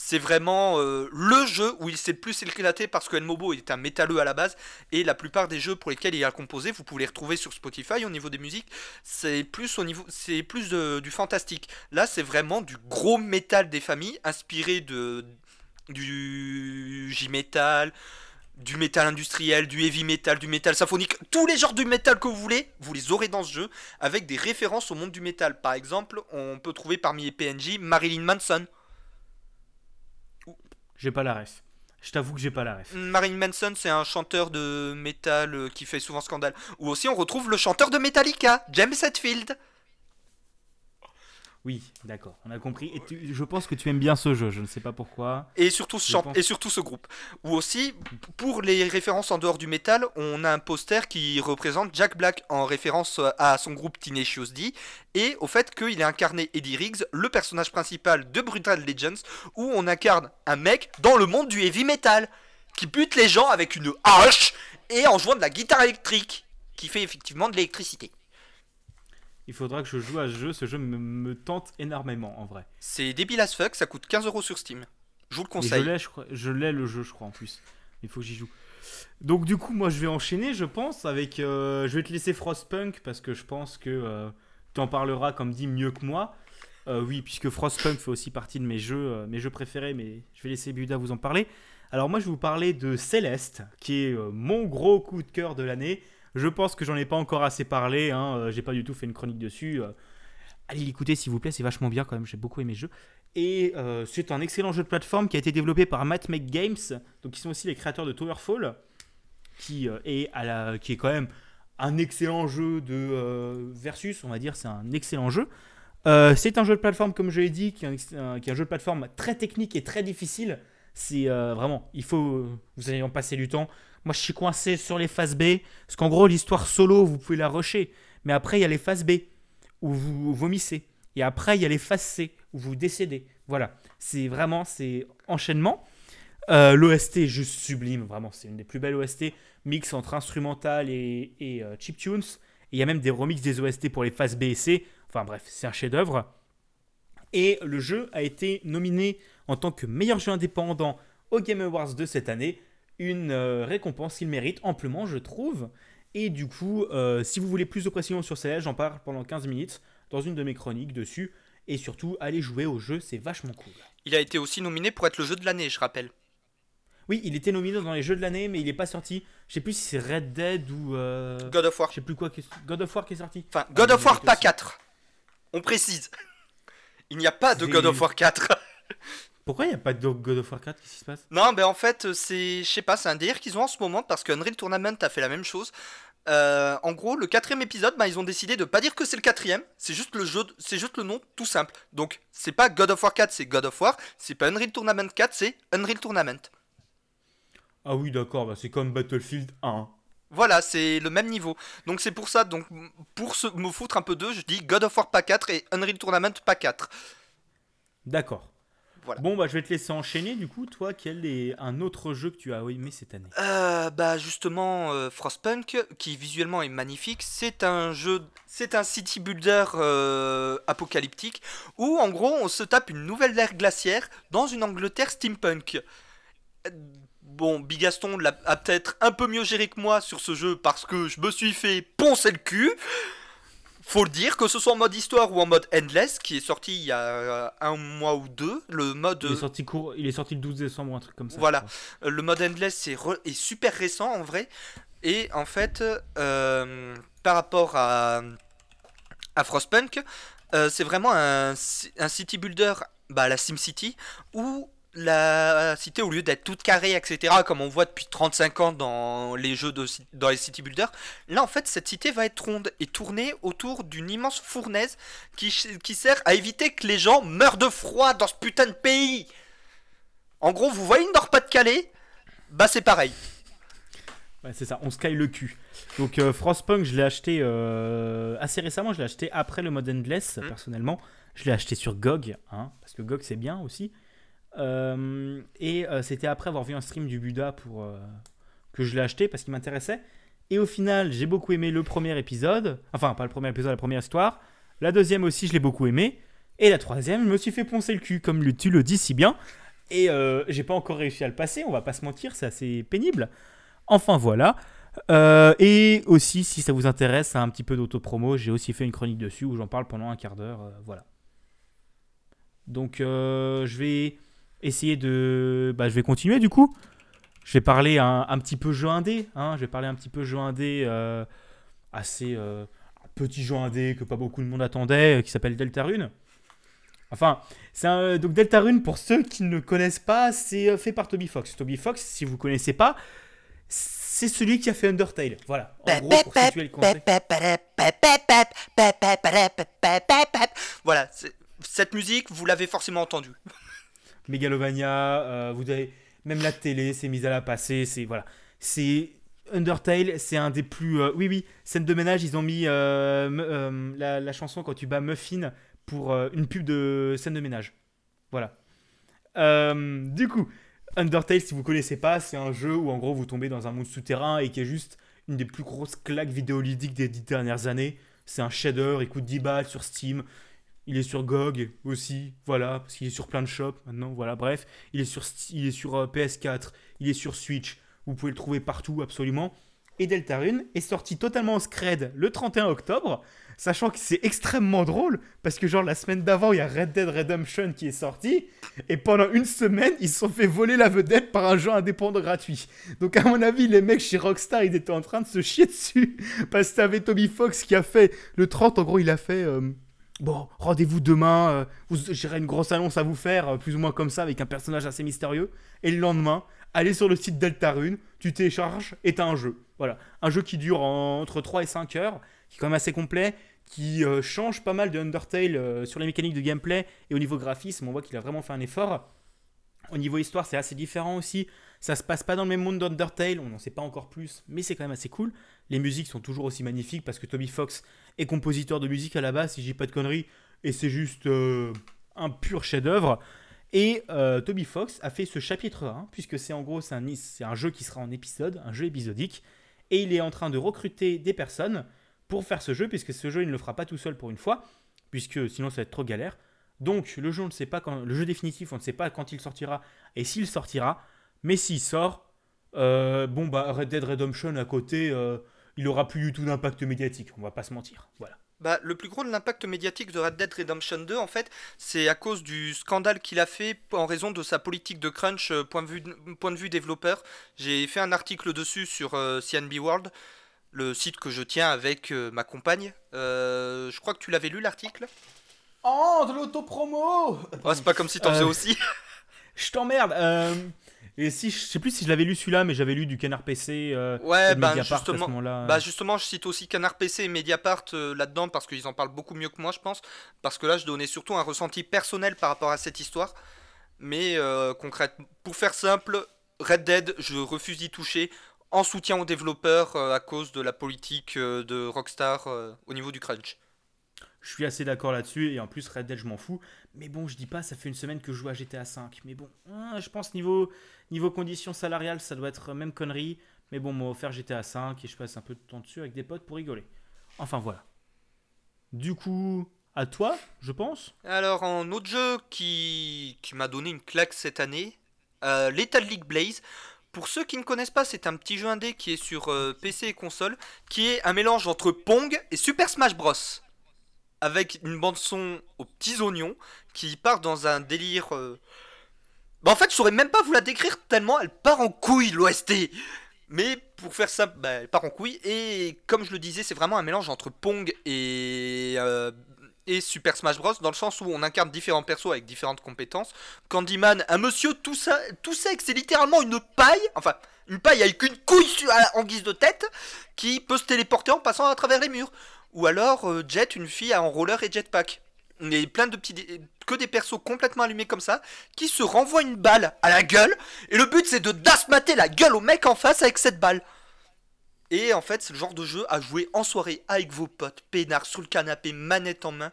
C'est vraiment euh, le jeu où il s'est plus éclaté parce que Mobo est un métalleux à la base et la plupart des jeux pour lesquels il a composé, vous pouvez les retrouver sur Spotify au niveau des musiques, c'est plus au niveau c'est plus de- du fantastique. Là, c'est vraiment du gros métal des familles inspiré de du J-metal, du métal industriel, du heavy metal, du métal symphonique, tous les genres du métal que vous voulez, vous les aurez dans ce jeu avec des références au monde du métal. Par exemple, on peut trouver parmi les PNJ Marilyn Manson. J'ai pas la ref. Je t'avoue que j'ai pas la ref. Marilyn Manson, c'est un chanteur de métal euh, qui fait souvent scandale. Ou aussi, on retrouve le chanteur de Metallica, James Hetfield. Oui, d'accord, on a compris. Et tu- je pense que tu aimes bien ce jeu, je ne sais pas pourquoi. Et surtout, ce pense. et surtout ce groupe. Ou aussi, pour les références en dehors du métal, on a un poster qui représente Jack Black en référence à son groupe Tenacious D et au fait qu'il a incarné Eddie Riggs, le personnage principal de Brutal Legends, où on incarne un mec dans le monde du heavy metal qui bute les gens avec une hache et en jouant de la guitare électrique qui fait effectivement de l'électricité. Il faudra que je joue à ce jeu, ce jeu me, me tente énormément en vrai. C'est débile as fuck, ça coûte 15 euros sur Steam. Je vous le conseille. je, l'ai le jeu, je crois en plus. Il faut que j'y joue. Donc du coup, moi je vais enchaîner, je pense, avec. euh, je vais te laisser Frostpunk parce que je pense que euh, tu en parleras, comme dit, mieux que moi. Euh, oui, puisque Frostpunk fait aussi partie de mes jeux, euh, mes jeux préférés, mais je vais laisser Buda vous en parler. Alors moi je vais vous parler de Céleste, qui est mon gros coup de cœur de l'année. Je pense que j'en ai pas encore assez parlé, hein, euh, j'ai pas du tout fait une chronique dessus. euh. allez l'écouter s'il vous plaît, c'est vachement bien quand même, j'ai beaucoup aimé ce jeu. Et euh, c'est un excellent jeu de plateforme qui a été développé par Matt Games, donc qui sont aussi les créateurs de Towerfall, qui, est, qui est quand même un excellent jeu de versus, on va dire, c'est un excellent jeu. C'est un jeu de plateforme, comme je l'ai dit, qui est un, qui est un jeu de plateforme très technique et très difficile. C'est vraiment, il faut, vous allez en passer du temps. Moi, je suis coincé sur les phases B, parce qu'en gros, l'histoire solo, vous pouvez la rusher, mais après, il y a les phases B où vous vomissez, et après, il y a les phases C où vous décédez. Voilà, c'est vraiment, c'est enchaînement. Euh, L'OST est juste sublime, vraiment, c'est une des plus belles OST, mix entre instrumental et, et euh, chiptunes. Et il y a même des remixes des OST pour les phases B et C. Enfin bref, c'est un chef-d'œuvre. Et le jeu a été nominé en tant que meilleur jeu indépendant au Game Awards de cette année. Une euh, récompense qu'il mérite amplement, je trouve. Et du coup, euh, si vous voulez plus de précisions sur celle j'en parle pendant 15 minutes dans une de mes chroniques dessus. Et surtout, allez jouer au jeu, c'est vachement cool. Il a été aussi nominé pour être le jeu de l'année, je rappelle. Oui, il était nominé dans les jeux de l'année, mais il n'est pas sorti. Je sais plus si c'est Red Dead ou. euh, God of War. Je sais plus quoi. God of War qui est sorti. Enfin, Ah, God of War mérite pas aussi. 4. On précise. Il n'y a pas de God of War 4. Pourquoi il n'y a pas de God of War 4 Qu'est-ce qui se passe non, ben en fait, c'est, je sais pas, c'est un délire qu'ils ont en ce moment parce que Unreal Tournament a fait la même chose. Euh, en gros, le quatrième épisode, ben, ils ont décidé de pas dire que c'est le quatrième, c'est juste le jeu, c'est juste le nom tout simple. Donc, c'est pas God of War 4, c'est God of War. C'est pas Unreal Tournament 4, c'est Unreal Tournament. Ah oui, d'accord, bah c'est comme Battlefield 1. Voilà, c'est le même niveau. Donc c'est pour ça, donc pour se, me foutre un peu d'eux, je dis God of War pas 4 et Unreal Tournament pas 4. D'accord. Voilà. Bon, bah je vais te laisser enchaîner du coup. Toi, quel est un autre jeu que tu as aimé cette année? Euh, bah justement, euh, Frostpunk, qui visuellement est magnifique, c'est un jeu, c'est un city builder euh, apocalyptique où en gros on se tape une nouvelle ère glaciaire dans une Angleterre steampunk. Bon, Bigaston l'a a peut-être un peu mieux géré que moi sur ce jeu parce que je me suis fait poncer le cul. Faut le dire, que ce soit en mode histoire ou en mode endless, qui est sorti il y a euh, un mois ou deux, le mode il est, sorti court... il est sorti le 12 décembre, un truc comme ça. Voilà. Euh, Le mode endless c'est re- est super récent en vrai. Et en fait, euh, par rapport à, à Frostpunk, euh, c'est vraiment un, un city builder, bah, la SimCity, où la cité, au lieu d'être toute carrée, etc., comme on voit depuis 35 ans dans les jeux de, dans les city builders, là en fait cette cité va être ronde et tournée autour d'une immense fournaise qui, qui sert à éviter que les gens meurent de froid dans ce putain de pays. En gros, vous voyez une Nord-Pas-de-Calais? Bah c'est pareil. Ouais, c'est ça, on sky le cul. Donc euh, Frostpunk, je l'ai acheté euh, assez récemment, je l'ai acheté après le mode Endless, Mhm. personnellement. Je l'ai acheté sur GOG, hein, parce que GOG c'est bien aussi. Euh, et euh, c'était après avoir vu un stream du Buda pour, euh, que je l'ai acheté parce qu'il m'intéressait. Et au final, j'ai beaucoup aimé le premier épisode. Enfin, pas le premier épisode, la première histoire. La deuxième aussi, je l'ai beaucoup aimé. Et la troisième, je me suis fait poncer le cul, comme tu le dis si bien. Et j'ai pas encore réussi à le passer, on va pas se mentir, c'est assez pénible. Enfin voilà. Et aussi, si ça vous intéresse, un petit peu d'autopromo, j'ai aussi fait une chronique dessus où j'en parle pendant un quart d'heure. voilà. Donc, je vais essayer de. Bah, je vais continuer du coup. Je vais parler un, un petit peu jeu indé. Hein, je vais parler un petit peu jeu indé euh, assez. euh, un petit jeu indé que pas beaucoup de monde attendait, euh, qui s'appelle Deltarune. Enfin, c'est un, donc Deltarune, pour ceux qui ne connaissent pas, c'est euh, fait par Toby Fox. Toby Fox, si vous connaissez pas, c'est celui qui a fait Undertale. Voilà. En gros, pour situer le. Voilà, cette musique, vous l'avez forcément entendue. Megalovania, euh, vous avez même la télé s'est mise à la passer, c'est voilà, c'est Undertale, c'est un des plus euh, oui oui scène de ménage, ils ont mis euh, euh, la, chanson quand tu bats Muffin pour une pub de scène de ménage, voilà. Du coup, Undertale, si vous connaissez pas, c'est un jeu où en gros vous tombez dans un monde souterrain et qui est juste une des plus grosses claques vidéoludiques des dix dernières années. C'est un shader, il coûte 10 balles sur Steam. Il est sur GOG aussi, voilà, parce qu'il est sur plein de shops maintenant, voilà, bref. Il est sur, euh, PS4, il est sur Switch, vous pouvez le trouver partout absolument. Et Deltarune est sorti totalement en scred le 31 octobre, sachant que c'est extrêmement drôle, parce que genre la semaine d'avant, il y a Red Dead Redemption qui est sorti, et pendant une semaine, ils se sont fait voler la vedette par un jeu indépendant gratuit. Donc à mon avis, les mecs chez Rockstar, ils étaient en train de se chier dessus, parce que t'avais Toby Fox qui a fait, le 30 en gros, il a fait... euh, Bon, rendez-vous demain, euh, j'aurai une grosse annonce à vous faire, euh, plus ou moins comme ça, avec un personnage assez mystérieux. Et le lendemain, allez sur le site Deltarune, tu télécharges et t'as un jeu. Voilà, un jeu qui dure en- entre 3 et 5 heures, qui est quand même assez complet, qui euh, change pas mal de Undertale euh, sur les mécaniques de gameplay et au niveau graphisme, on voit qu'il a vraiment fait un effort. Au niveau histoire, c'est assez différent aussi. Ça se passe pas dans le même monde d'Undertale, on n'en sait pas encore plus, mais c'est quand même assez cool. Les musiques sont toujours aussi magnifiques parce que Toby Fox est compositeur de musique à la base, si dis pas de conneries, et c'est juste euh, un pur chef-d'œuvre. Et euh, Toby Fox a fait ce chapitre 1, puisque c'est en gros c'est un, c'est un jeu qui sera en épisode, un jeu épisodique, et il est en train de recruter des personnes pour faire ce jeu, puisque ce jeu il ne le fera pas tout seul pour une fois, puisque sinon ça va être trop galère. Donc le jeu on ne sait pas quand, le jeu définitif on ne sait pas quand il sortira et s'il sortira, mais s'il sort, euh, bon bah Red Dead Redemption à côté, il aura plus du tout d'impact médiatique, on va pas se mentir. Voilà. Bah, le plus gros de l'impact médiatique de Red Dead Redemption 2, en fait, c'est à cause du scandale qu'il a fait en raison de sa politique de crunch euh, point de vue, point de vue développeur. J'ai fait un article dessus sur euh, CNB World, le site que je tiens avec euh, ma compagne. Euh, je crois que tu l'avais lu l'article? Oh, de l'autopromo Oh, c'est pas comme si t'en Euh, faisais aussi. Je t'emmerde. Et si je sais plus si je l'avais lu celui-là, mais j'avais lu du Canard PC. euh, Ouais, de bah Mediapart à ce justement, moment-là. bah justement, je cite aussi Canard PC et Mediapart euh, là-dedans parce qu'ils en parlent beaucoup mieux que moi, je pense. Parce que là, je donnais surtout un ressenti personnel par rapport à cette histoire. Mais euh, concrètement, pour faire simple, Red Dead, je refuse d'y toucher en soutien aux développeurs euh, à cause de la politique de Rockstar au niveau du crunch. Je suis assez d'accord là-dessus, et en plus Red Dead je m'en fous. Mais bon, je dis pas, ça fait une semaine que je joue à GTA V. Mais bon, hein, je pense niveau, niveau conditions salariales, ça doit être même connerie. Mais bon, m'a offert GTA V et je passe un peu de temps dessus avec des potes pour rigoler. Enfin voilà. Du coup, à toi, je pense. Alors, en autre jeu qui, qui m'a donné une claque cette année, euh, Lethal League Blaze. Pour ceux qui ne connaissent pas, c'est un petit jeu indé qui est sur euh, PC et console, qui est un mélange entre Pong et Super Smash Bros. Avec une bande son aux petits oignons qui part dans un délire. euh, Bah en fait, je saurais même pas vous la décrire tellement elle part en couille l'OST. Mais pour faire ça, bah, elle part en couille. Et comme je le disais, c'est vraiment un mélange entre Pong et, euh, Super Smash Bros. Dans le sens où on incarne différents persos avec différentes compétences. Candyman, un monsieur tout, ça, tout sec, c'est littéralement une paille. Enfin, une paille avec une couille en guise de tête qui peut se téléporter en passant à travers les murs. Ou alors euh, Jet, une fille en roller et jetpack. Et plein de petits. que des persos complètement allumés comme ça qui se renvoient une balle à la gueule. Et le but c'est de dasmater la gueule au mec en face avec cette balle. Et en fait, c'est le genre de jeu à jouer en soirée avec vos potes, peinards sur le canapé, manette en main.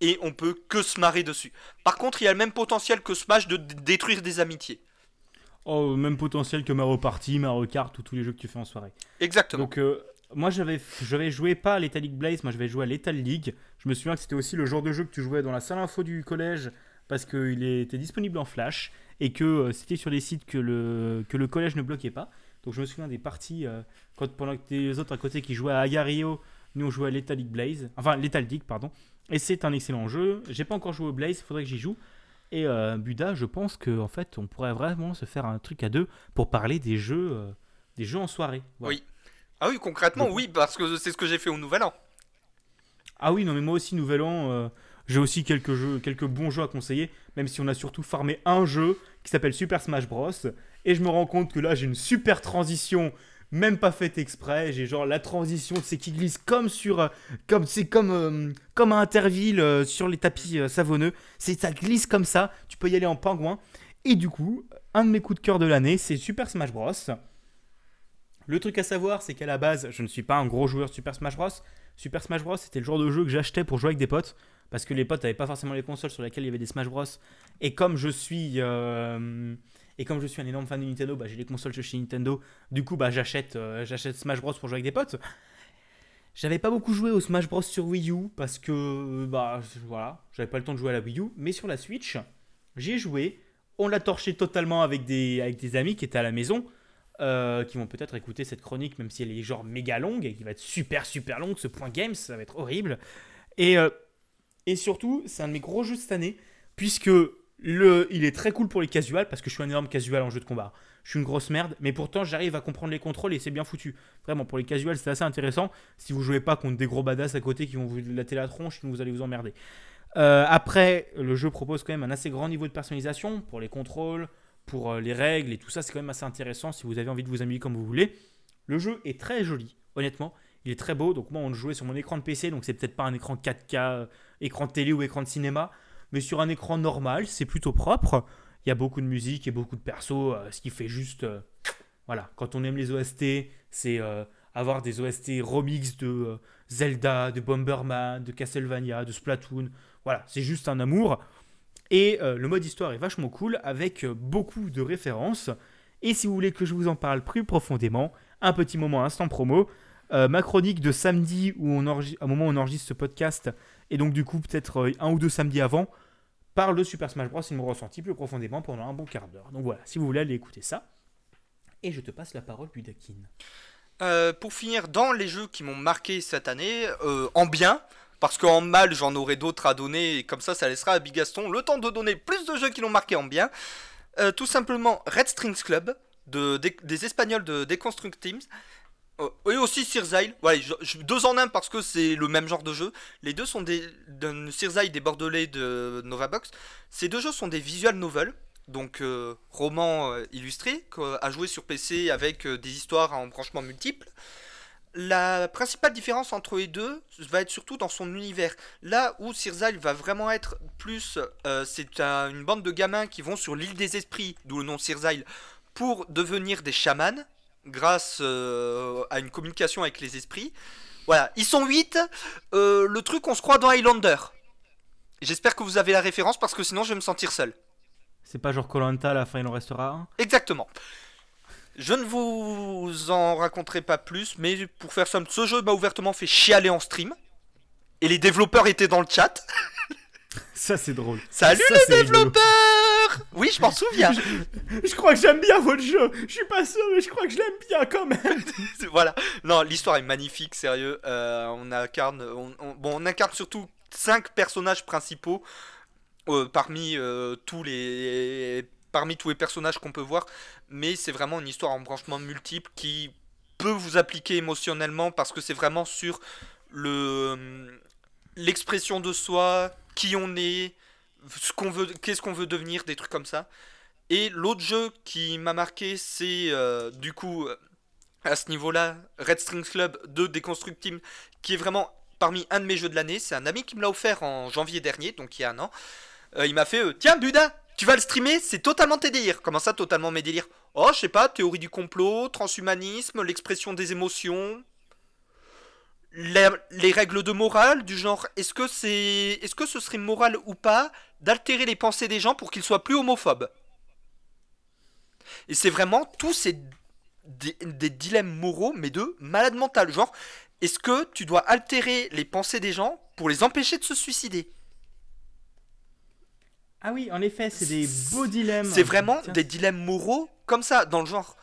Et on peut que se marrer dessus. Par contre, il y a le même potentiel que Smash de détruire des amitiés. Oh, même potentiel que Mario Party, Mario Kart ou tous les jeux que tu fais en soirée. Exactement. Donc euh, moi j'avais j'avais joué pas à League Blaze, moi j'avais joué à Lethal League. Je me souviens que c'était aussi le genre de jeu que tu jouais dans la salle info du collège parce qu'il était disponible en flash et que euh, c'était sur des sites que le, que le collège ne bloquait pas. Donc je me souviens des parties euh, quand pendant que les autres à côté qui jouaient à Agario, nous on jouait à League Blaze, enfin Lethal League pardon. Et c'est un excellent jeu. J'ai pas encore joué au Blaze, faudrait que j'y joue. Et euh, Buda, je pense que en fait on pourrait vraiment se faire un truc à deux pour parler des jeux, des jeux en soirée. Oui. Ah oui, concrètement, Donc- oui, parce que c'est ce que j'ai fait au Nouvel An. Ah oui, non, mais moi aussi, Nouvel An, euh, J'ai aussi quelques jeux, quelques bons jeux à conseiller, même si on a surtout farmé un jeu qui s'appelle Super Smash Bros. Et je me rends compte que là, j'ai une super transition, même pas faite exprès. J'ai genre la transition, c'est qui glisse comme sur, euh, comme c'est comme euh, comme à Interville euh, sur les tapis savonneux. C'est ça glisse comme ça. Tu peux y aller en pingouin. Et du coup, un de mes coups de cœur de l'année, c'est Super Smash Bros. Le truc à savoir, c'est qu'à la base, je ne suis pas un gros joueur de Super Smash Bros. Super Smash Bros, c'était le genre de jeu que j'achetais pour jouer avec des potes parce que les potes n'avaient pas forcément les consoles sur lesquelles il y avait des Smash Bros. Et comme je suis euh, et comme je suis un énorme fan de Nintendo, bah, j'ai les consoles chez Nintendo. Du coup, bah, j'achète euh, j'achète Smash Bros pour jouer avec des potes. J'avais pas beaucoup joué au Smash Bros sur Wii U parce que bah voilà, j'avais pas le temps de jouer à la Wii U, mais sur la Switch, j'ai joué. On l'a torché totalement avec des avec des amis qui étaient à la maison. Euh, qui vont peut-être écouter cette chronique, même si elle est genre méga longue et qui va être super super longue. Ce point games, ça va être horrible. Et et surtout, c'est un de mes gros jeux cette année, puisque le, il est très cool pour les casuals, parce que je suis un énorme casual en jeu de combat. Je suis une grosse merde, mais pourtant j'arrive à comprendre les contrôles et c'est bien foutu. Vraiment, pour les casuals, c'est assez intéressant. Si vous jouez pas contre des gros badass à côté qui vont vous latter la tronche, vous allez vous emmerder. Euh, après, le jeu propose quand même un assez grand niveau de personnalisation pour les contrôles, pour euh, les règles et tout ça. C'est quand même assez intéressant si vous avez envie de vous amuser comme vous voulez. Le jeu est très joli, honnêtement. Il est très beau. Donc, moi, on le jouait sur mon écran de PC, donc c'est peut-être pas un écran 4K écran de télé ou écran de cinéma, mais sur un écran normal, c'est plutôt propre. Il y a beaucoup de musique et beaucoup de persos, euh, ce qui fait juste. Euh, voilà, quand on aime les OST, c'est euh, avoir des OST remix de Zelda, de Bomberman, de Castlevania, de Splatoon. Voilà, c'est juste un amour. Et le mode histoire est vachement cool avec beaucoup de références. Et si vous voulez que je vous en parle plus profondément, un petit moment instant promo. ma chronique de samedi, où on au moment où on enregistre ce podcast, et donc, du coup, peut-être euh, un ou deux samedis avant, parle de Super Smash Bros. et me ressenti plus profondément pendant un bon quart d'heure. Donc voilà, si vous voulez aller écouter ça. Et je te passe la parole, Budakin. Euh, pour finir, dans les jeux qui m'ont marqué cette année, euh, en bien, parce qu'en mal j'en aurai d'autres à donner, et comme ça ça laissera à Bigaston le temps de donner plus de jeux qui l'ont marqué en bien. tout simplement Red Strings Club, de, des, Espagnols de Deconstruct Teams, euh, et aussi Sirzail, ouais, deux en un parce que c'est le même genre de jeu. Les deux sont des Sirzail des Bordelais de Novabox. Ces deux jeux sont des visual novels, donc euh, romans euh, illustrés, à jouer sur PC avec des histoires en branchements multiples. La principale différence entre les deux va être surtout dans son univers. Là où Sirzail va vraiment être plus, c'est une bande de gamins qui vont sur l'île des esprits, d'où le nom Sirzail, pour devenir des chamans grâce euh, à une communication avec les esprits. Voilà, ils sont 8. Euh, le truc, on se croit dans Highlander. J'espère que vous avez la référence parce que sinon je vais me sentir seul. C'est pas genre Colanta, à la fin il en restera un? Exactement. Je ne vous en raconterai pas plus, mais pour faire simple, ce jeu m'a ouvertement fait chialer en stream. Et les développeurs étaient dans le chat. Ça c'est drôle. Salut les développeurs oui, je m'en souviens. Je, crois que j'aime bien votre jeu. Je suis pas sûr, mais je crois que je l'aime bien quand même. voilà. Non, l'histoire est magnifique, sérieux. Euh, on incarne, bon, on incarne surtout cinq personnages principaux euh, parmi euh, tous les, parmi tous les personnages qu'on peut voir. Mais c'est vraiment une histoire en branchement multiple qui peut vous appliquer émotionnellement parce que c'est vraiment sur le l'expression de soi, qui on est, ce qu'on veut, qu'est-ce qu'on veut devenir, des trucs comme ça. Et l'autre jeu qui m'a marqué, c'est euh, du coup à ce niveau-là Red Strings Club de Deconstruct Team, qui est vraiment parmi un de mes jeux de l'année. C'est un ami qui me l'a offert en janvier dernier, donc il y a un an. Euh, il m'a fait euh, Tiens, Buda, tu vas le streamer, c'est totalement tes délires. Comment ça, totalement mes délires? Oh, je sais pas, théorie du complot, transhumanisme, l'expression des émotions, les, règles de morale du genre est-ce que c'est est-ce que ce serait moral ou pas d'altérer les pensées des gens pour qu'ils soient plus homophobes? Et c'est vraiment tous ces des, dilemmes moraux mais de malade mental. Genre est-ce que tu dois altérer les pensées des gens pour les empêcher de se suicider? Ah oui en effet c'est des beaux dilemmes c'est vraiment des dilemmes moraux comme ça dans le genre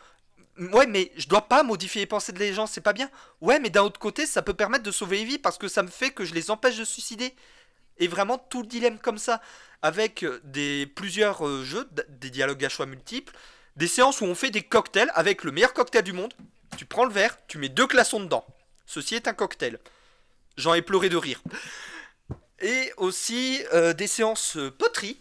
Ouais, mais je dois pas modifier les pensées des gens, c'est pas bien. Ouais, mais d'un autre côté, ça peut permettre de sauver les vies parce que ça me fait que je les empêche de suicider. Et vraiment tout le dilemme comme ça, avec euh, des plusieurs euh, jeux, des dialogues à choix multiples, des séances où on fait des cocktails avec le meilleur cocktail du monde. Tu prends le verre, tu mets deux glaçons dedans. Ceci est un cocktail. J'en ai pleuré de rire. Et aussi euh, des séances poterie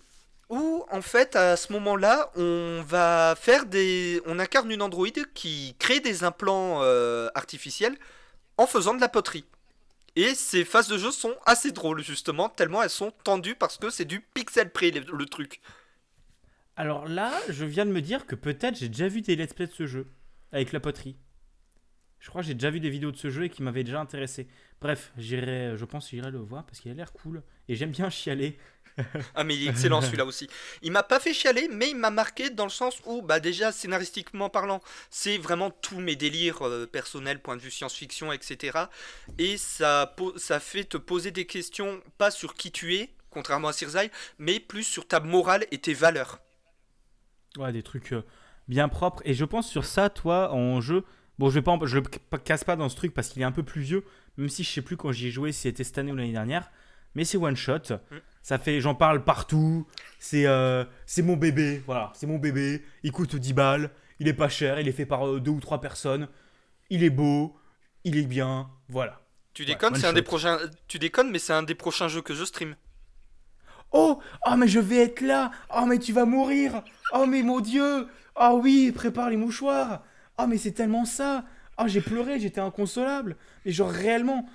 où en fait à ce moment-là on va faire des on incarne une androïde qui crée des implants euh, artificiels en faisant de la poterie et ces phases de jeu sont assez drôles justement tellement elles sont tendues parce que c'est du pixel près le, truc Alors là, je viens de me dire que peut-être j'ai déjà vu des let's play de ce jeu avec la poterie. Je crois que j'ai déjà vu des vidéos de ce jeu et qui m'avaient déjà intéressé. Bref, j'irai, je pense j'irai le voir parce qu'il a l'air cool et j'aime bien chialer. Ah mais il est excellent celui-là aussi. Il m'a pas fait chialer, mais il m'a marqué dans le sens où, bah déjà scénaristiquement parlant, c'est vraiment tous mes délires euh, personnels, point de vue science-fiction, etc. Et ça, ça fait te poser des questions, pas sur qui tu es, contrairement à Circe, mais plus sur ta morale et tes valeurs. Ouais, des trucs euh, bien propres. Et je pense sur ça, toi, en jeu. Bon, je vais pas, en- je le casse pas dans ce truc parce qu'il est un peu plus vieux. Même si je sais plus quand j'y ai joué, si c'était cette année ou l'année dernière. Mais c'est one shot. Ça fait, j'en parle partout. C'est, euh, c'est mon bébé. Voilà, c'est mon bébé. Il coûte 10 balles. Il est pas cher. Il est fait par euh, deux ou trois personnes. Il est beau. Il est bien. Voilà. Tu déconnes, c'est un des prochains. Tu déconnes, mais c'est un des prochains jeux que je stream. Oh, oh mais je vais être là. Oh mais tu vas mourir. Oh mais mon Dieu. Oh oui, prépare les mouchoirs. Oh mais c'est tellement ça. Oh j'ai pleuré, j'étais inconsolable. Mais genre réellement.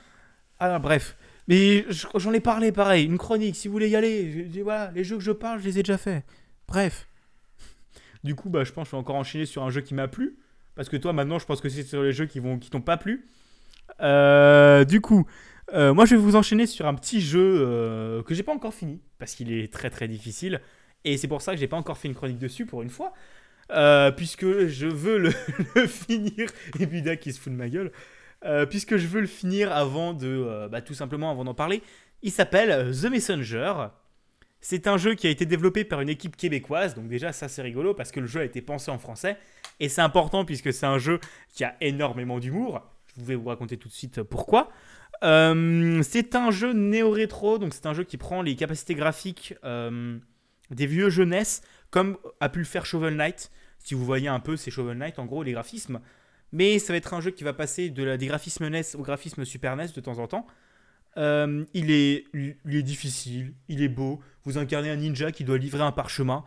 Ah bref. Mais je- j'en ai parlé pareil, une chronique, si vous voulez y aller. Voilà, les jeux que je parle, je les ai déjà faits. Bref. Du coup, bah, je pense que je vais encore enchaîner sur un jeu qui m'a plu. Parce que toi, maintenant, je pense que c'est sur les jeux qui vont qui t'ont pas plu. Euh, du coup, euh, moi, je vais vous enchaîner sur un petit jeu euh, que j'ai pas encore fini. Parce qu'il est très très difficile. Et c'est pour ça que j'ai pas encore fait une chronique dessus pour une fois. Puisque je veux le, le finir. Et Buda qui se fout de ma gueule. Euh, puisque je veux le finir avant de. euh, bah, tout simplement avant d'en parler. Il s'appelle euh, The Messenger. C'est un jeu qui a été développé par une équipe québécoise, donc déjà ça c'est rigolo parce que le jeu a été pensé en français et c'est important puisque c'est un jeu qui a énormément d'humour. Je vais vous raconter tout de suite pourquoi. C'est un jeu néo-rétro, donc c'est un jeu qui prend les capacités graphiques des vieux jeunesses comme a pu le faire Shovel Knight. Si vous voyez un peu, c'est Shovel Knight en gros les graphismes. Mais ça va être un jeu qui va passer de la, des graphismes NES au graphisme Super NES de temps en temps. Euh, il, est, il est difficile, il est beau. Vous incarnez un ninja qui doit livrer un parchemin.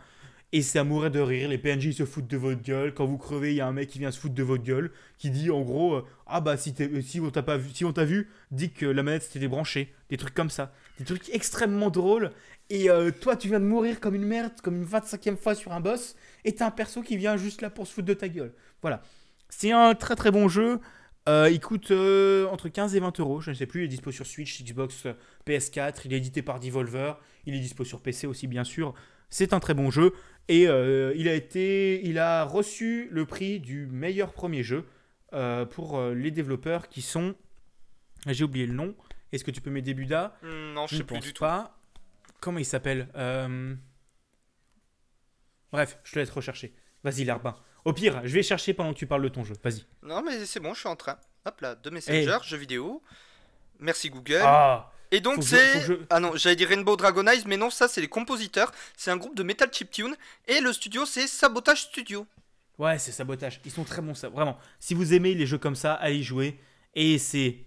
Et c'est à mourir de rire. Les PNJ se foutent de votre gueule. Quand vous crevez, il y a un mec qui vient se foutre de votre gueule. Qui dit en gros euh, Ah bah si, t'es- si on t'a pas vu, si on t'a vu, dis que la manette s'était débranchée. Des trucs comme ça. Des trucs extrêmement drôles. Et euh, toi, tu viens de mourir comme une merde, comme une 25e fois sur un boss. Et t'as un perso qui vient juste là pour se foutre de ta gueule. Voilà. C'est un très très bon jeu. Euh, il coûte euh, entre 15 et 20 euros, je ne sais plus. Il est dispo sur Switch, Xbox, euh, PS4. Il est édité par Devolver. Il est dispo sur PC aussi, bien sûr. C'est un très bon jeu. Et euh, il, a été, il a reçu le prix du meilleur premier jeu pour les développeurs qui sont. J'ai oublié le nom. Est-ce que tu peux m'aider, Buda? Hmm, non, je ne sais plus du tout. Comment il s'appelle Bref, je te laisse rechercher. Vas-y, Larbin. Au pire, je vais chercher pendant que tu parles de ton jeu. Vas-y. Non, mais c'est bon, je suis en train. Hop là, de Messenger, jeux vidéo. Merci Google. Ah Et donc c'est... je- Ah non, j'allais dire Rainbow Dragonize, mais non, ça c'est les compositeurs. C'est un groupe de Metal Chiptune. Et le studio c'est Sabotage Studio. Ouais, c'est sabotage. Ils sont très bons, ça. Vraiment. Si vous aimez les jeux comme ça, allez y jouer. Et c'est.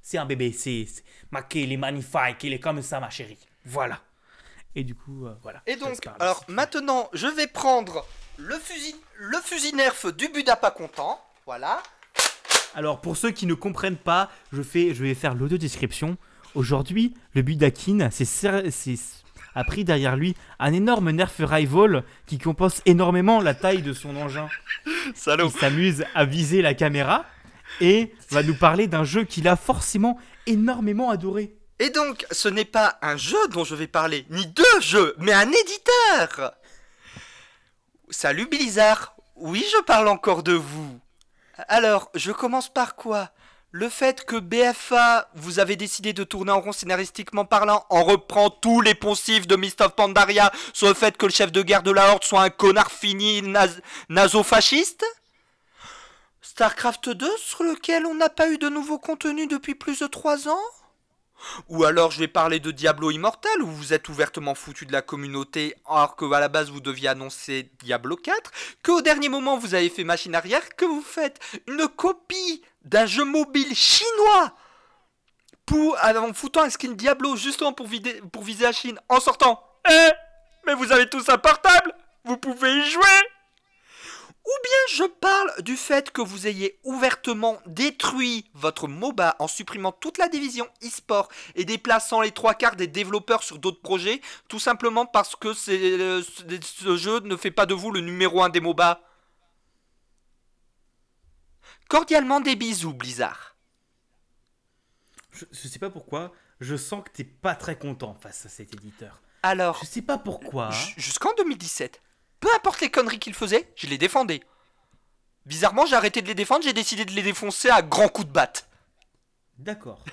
C'est un bébé. C'est. Ma est magnifique. Il est comme ça, ma chérie. Voilà. Et du coup, euh, voilà. Et donc, alors maintenant, je vais prendre le fusil, le fusil nerf du Buda pas content. Voilà. Alors, pour ceux qui ne comprennent pas, je, fais, je vais faire l'audio-description. Aujourd'hui, le Budakin c'est ser- c'est- a pris derrière lui un énorme Nerf Rival qui compense énormément la taille de son engin. Salaud. Il s'amuse à viser la caméra et va nous parler d'un jeu qu'il a forcément énormément adoré. Et donc, ce n'est pas un jeu dont je vais parler, ni deux jeux, mais un éditeur. Salut Blizzard. Oui, je parle encore de vous. Alors, je commence par quoi? Le fait que BFA, vous avez décidé de tourner en rond scénaristiquement parlant, en reprend tous les poncifs de Mist of Pandaria sur le fait que le chef de guerre de la Horde soit un connard fini naz- nazo-fasciste? StarCraft 2 sur lequel on n'a pas eu de nouveau contenu depuis plus de 3 ans? Ou alors je vais parler de Diablo Immortal, où vous êtes ouvertement foutu de la communauté, alors que à la base vous deviez annoncer Diablo 4, que au dernier moment vous avez fait machine arrière, que vous faites une copie d'un jeu mobile chinois pour, en foutant un skin Diablo justement pour, pour viser la Chine en sortant. Eh Mais vous avez tous un portable Vous pouvez y jouer ou bien je parle du fait que vous ayez ouvertement détruit votre MOBA en supprimant toute la division e-sport et déplaçant les trois quarts des développeurs sur d'autres projets, tout simplement parce que euh, ce jeu ne fait pas de vous le numéro un des MOBA. Cordialement des bisous, Blizzard. Je, je sais pas pourquoi, je sens que t'es pas très content face à cet éditeur. Alors. Je sais pas pourquoi. Jusqu'en 2017, peu importe les conneries qu'il faisait, je les défendais. Bizarrement, j'ai arrêté de les défendre, j'ai décidé de les défoncer à grands coups de batte. D'accord.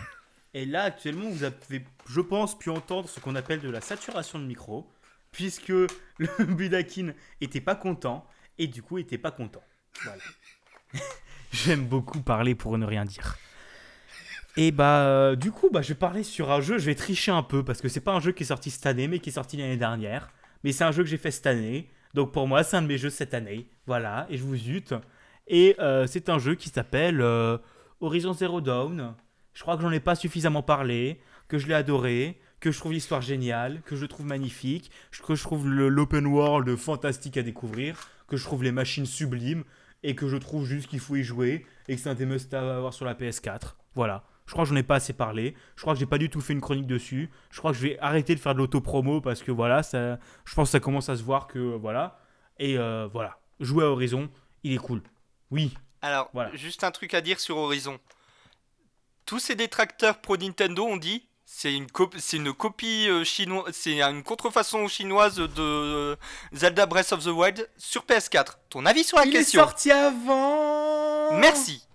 Et là, actuellement, vous avez, je pense, pu entendre ce qu'on appelle de la saturation de micro, puisque le Budakin était pas content, et du coup, était pas content. J'aime beaucoup parler pour ne rien dire. Et bah, euh, du coup, bah, je vais parler sur un jeu, je vais tricher un peu, parce que c'est pas un jeu qui est sorti cette année, mais qui est sorti l'année dernière. Mais c'est un jeu que j'ai fait cette année. Donc pour moi, c'est un de mes jeux cette année. Voilà, et je vous zute. Et euh, c'est un jeu qui s'appelle euh, Horizon Zero Dawn. Je crois que j'en ai pas suffisamment parlé, que je l'ai adoré, que je trouve l'histoire géniale, que je trouve magnifique, que je trouve l'open world fantastique à découvrir, que je trouve les machines sublimes, et que je trouve juste qu'il faut y jouer, et que c'est un des must à avoir sur la PS4. Voilà. Je crois que j'en ai pas assez parlé. Je crois que j'ai pas du tout fait une chronique dessus. Je crois que je vais arrêter de faire de l'auto-promo parce que voilà, ça, je pense que ça commence à se voir que voilà. Et euh, voilà, jouer à Horizon, il est cool. Oui. Alors, voilà. juste un truc à dire sur Horizon. Tous ces détracteurs pro Nintendo ont dit c'est une, c'est une copie euh, chinoise, c'est une contrefaçon chinoise de euh, Zelda Breath of the Wild sur PS4. Ton avis sur la question Il est sorti avant. Merci.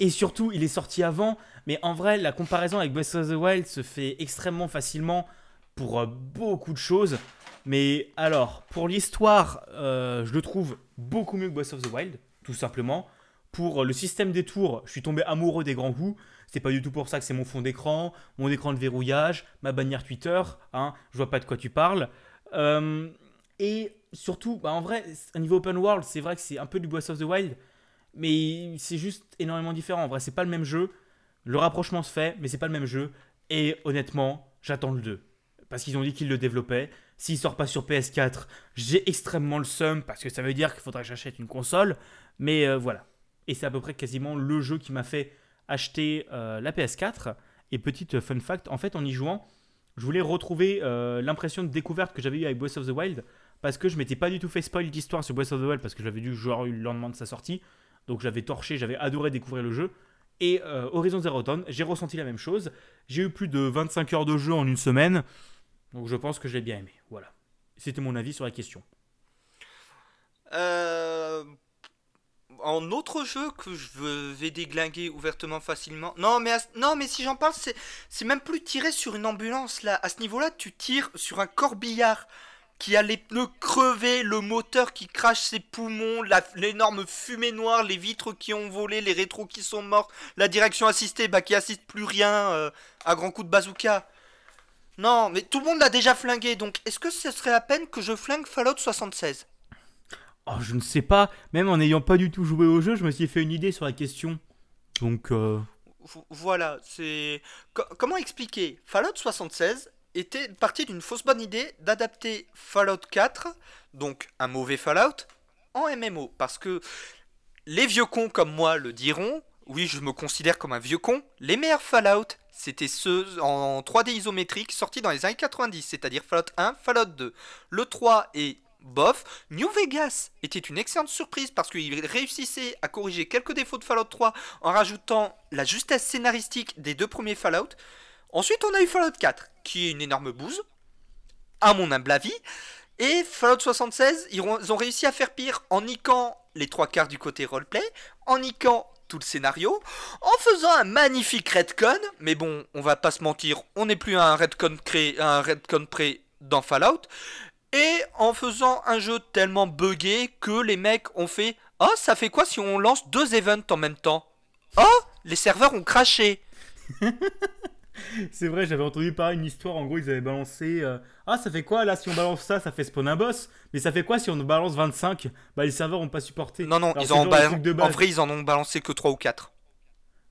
Et surtout, il est sorti avant. Mais en vrai, la comparaison avec Breath of the Wild se fait extrêmement facilement pour euh, beaucoup de choses. Mais alors, pour l'histoire, euh, je le trouve beaucoup mieux que Breath of the Wild, tout simplement. Pour le système des tours, je suis tombé amoureux des grands coups. C'est pas du tout pour ça que c'est mon fond d'écran, mon écran de verrouillage, ma bannière Twitter. Hein, je vois pas de quoi tu parles. Euh, et surtout, bah en vrai, à niveau open world, c'est vrai que c'est un peu du Breath of the Wild, mais c'est juste énormément différent. En vrai, c'est pas le même jeu. Le rapprochement se fait, mais c'est pas le même jeu. Et honnêtement, j'attends le 2. Parce qu'ils ont dit qu'ils le développaient. S'il sort pas sur PS4, j'ai extrêmement le seum parce que ça veut dire qu'il faudrait que j'achète une console. Mais euh, voilà. Et c'est à peu près quasiment le jeu qui m'a fait acheter euh, la PS4. Et petite fun fact, en fait, en y jouant, je voulais retrouver euh, l'impression de découverte que j'avais eu avec Breath of the Wild parce que je m'étais pas du tout fait spoil d'histoire sur Breath of the Wild parce que j'avais dû jouer le lendemain de sa sortie. Donc j'avais torché, j'avais adoré découvrir le jeu. Et euh, Horizon Zero Dawn, j'ai ressenti la même chose. J'ai eu plus de 25 heures de jeu en une semaine. Donc je pense que je l'ai bien aimé. Voilà. C'était mon avis sur la question. Euh, en autre jeu que je vais déglinguer ouvertement facilement. Non, mais, non, mais si j'en parle, c'est même plus tirer sur une ambulance là. À ce niveau-là, tu tires sur un corbillard qui a les pneus crevés, le moteur qui crache ses poumons, l'énorme fumée noire, les vitres qui ont volé, les rétros qui sont morts, la direction assistée bah, qui assiste plus rien euh, à grands coups de bazooka. Non, mais tout le monde l'a déjà flingué, donc est-ce que ce serait la peine que je flingue Fallout 76 Oh, je ne sais pas. Même en n'ayant pas du tout joué au jeu, je me suis fait une idée sur la question. Donc. Euh... Voilà, c'est. comment expliquer? Fallout 76 était parti d'une fausse bonne idée d'adapter Fallout 4, donc un mauvais Fallout, en MMO. Parce que les vieux cons comme moi le diront, oui, je me considère comme un vieux con, les meilleurs Fallout, c'était ceux en 3D isométrique sortis dans les années 90, c'est-à-dire Fallout 1, Fallout 2. Le 3 est bof. New Vegas était une excellente surprise parce qu'il réussissait à corriger quelques défauts de Fallout 3 en rajoutant la justesse scénaristique des deux premiers Fallout. Ensuite, on a eu Fallout 4, qui est une énorme bouse, à mon humble avis. Et Fallout 76, ils ont réussi à faire pire en niquant les trois quarts du côté roleplay, en niquant tout le scénario, en faisant un magnifique redcon, mais bon, on va pas se mentir, on n'est plus un redcon, créé, dans Fallout, et en faisant un jeu tellement buggé que les mecs ont fait Oh, ça fait quoi si on lance deux events en même temps? Oh, les serveurs ont craché C'est vrai, j'avais entendu parler une histoire. En gros, ils avaient balancé. Euh, ah, ça fait quoi là si on balance ça Ça fait spawn un boss. Mais ça fait quoi si on balance 25 Bah, les serveurs ont pas supporté. Non, non, ils en, en vrai, ils en ont balancé que 3 ou 4.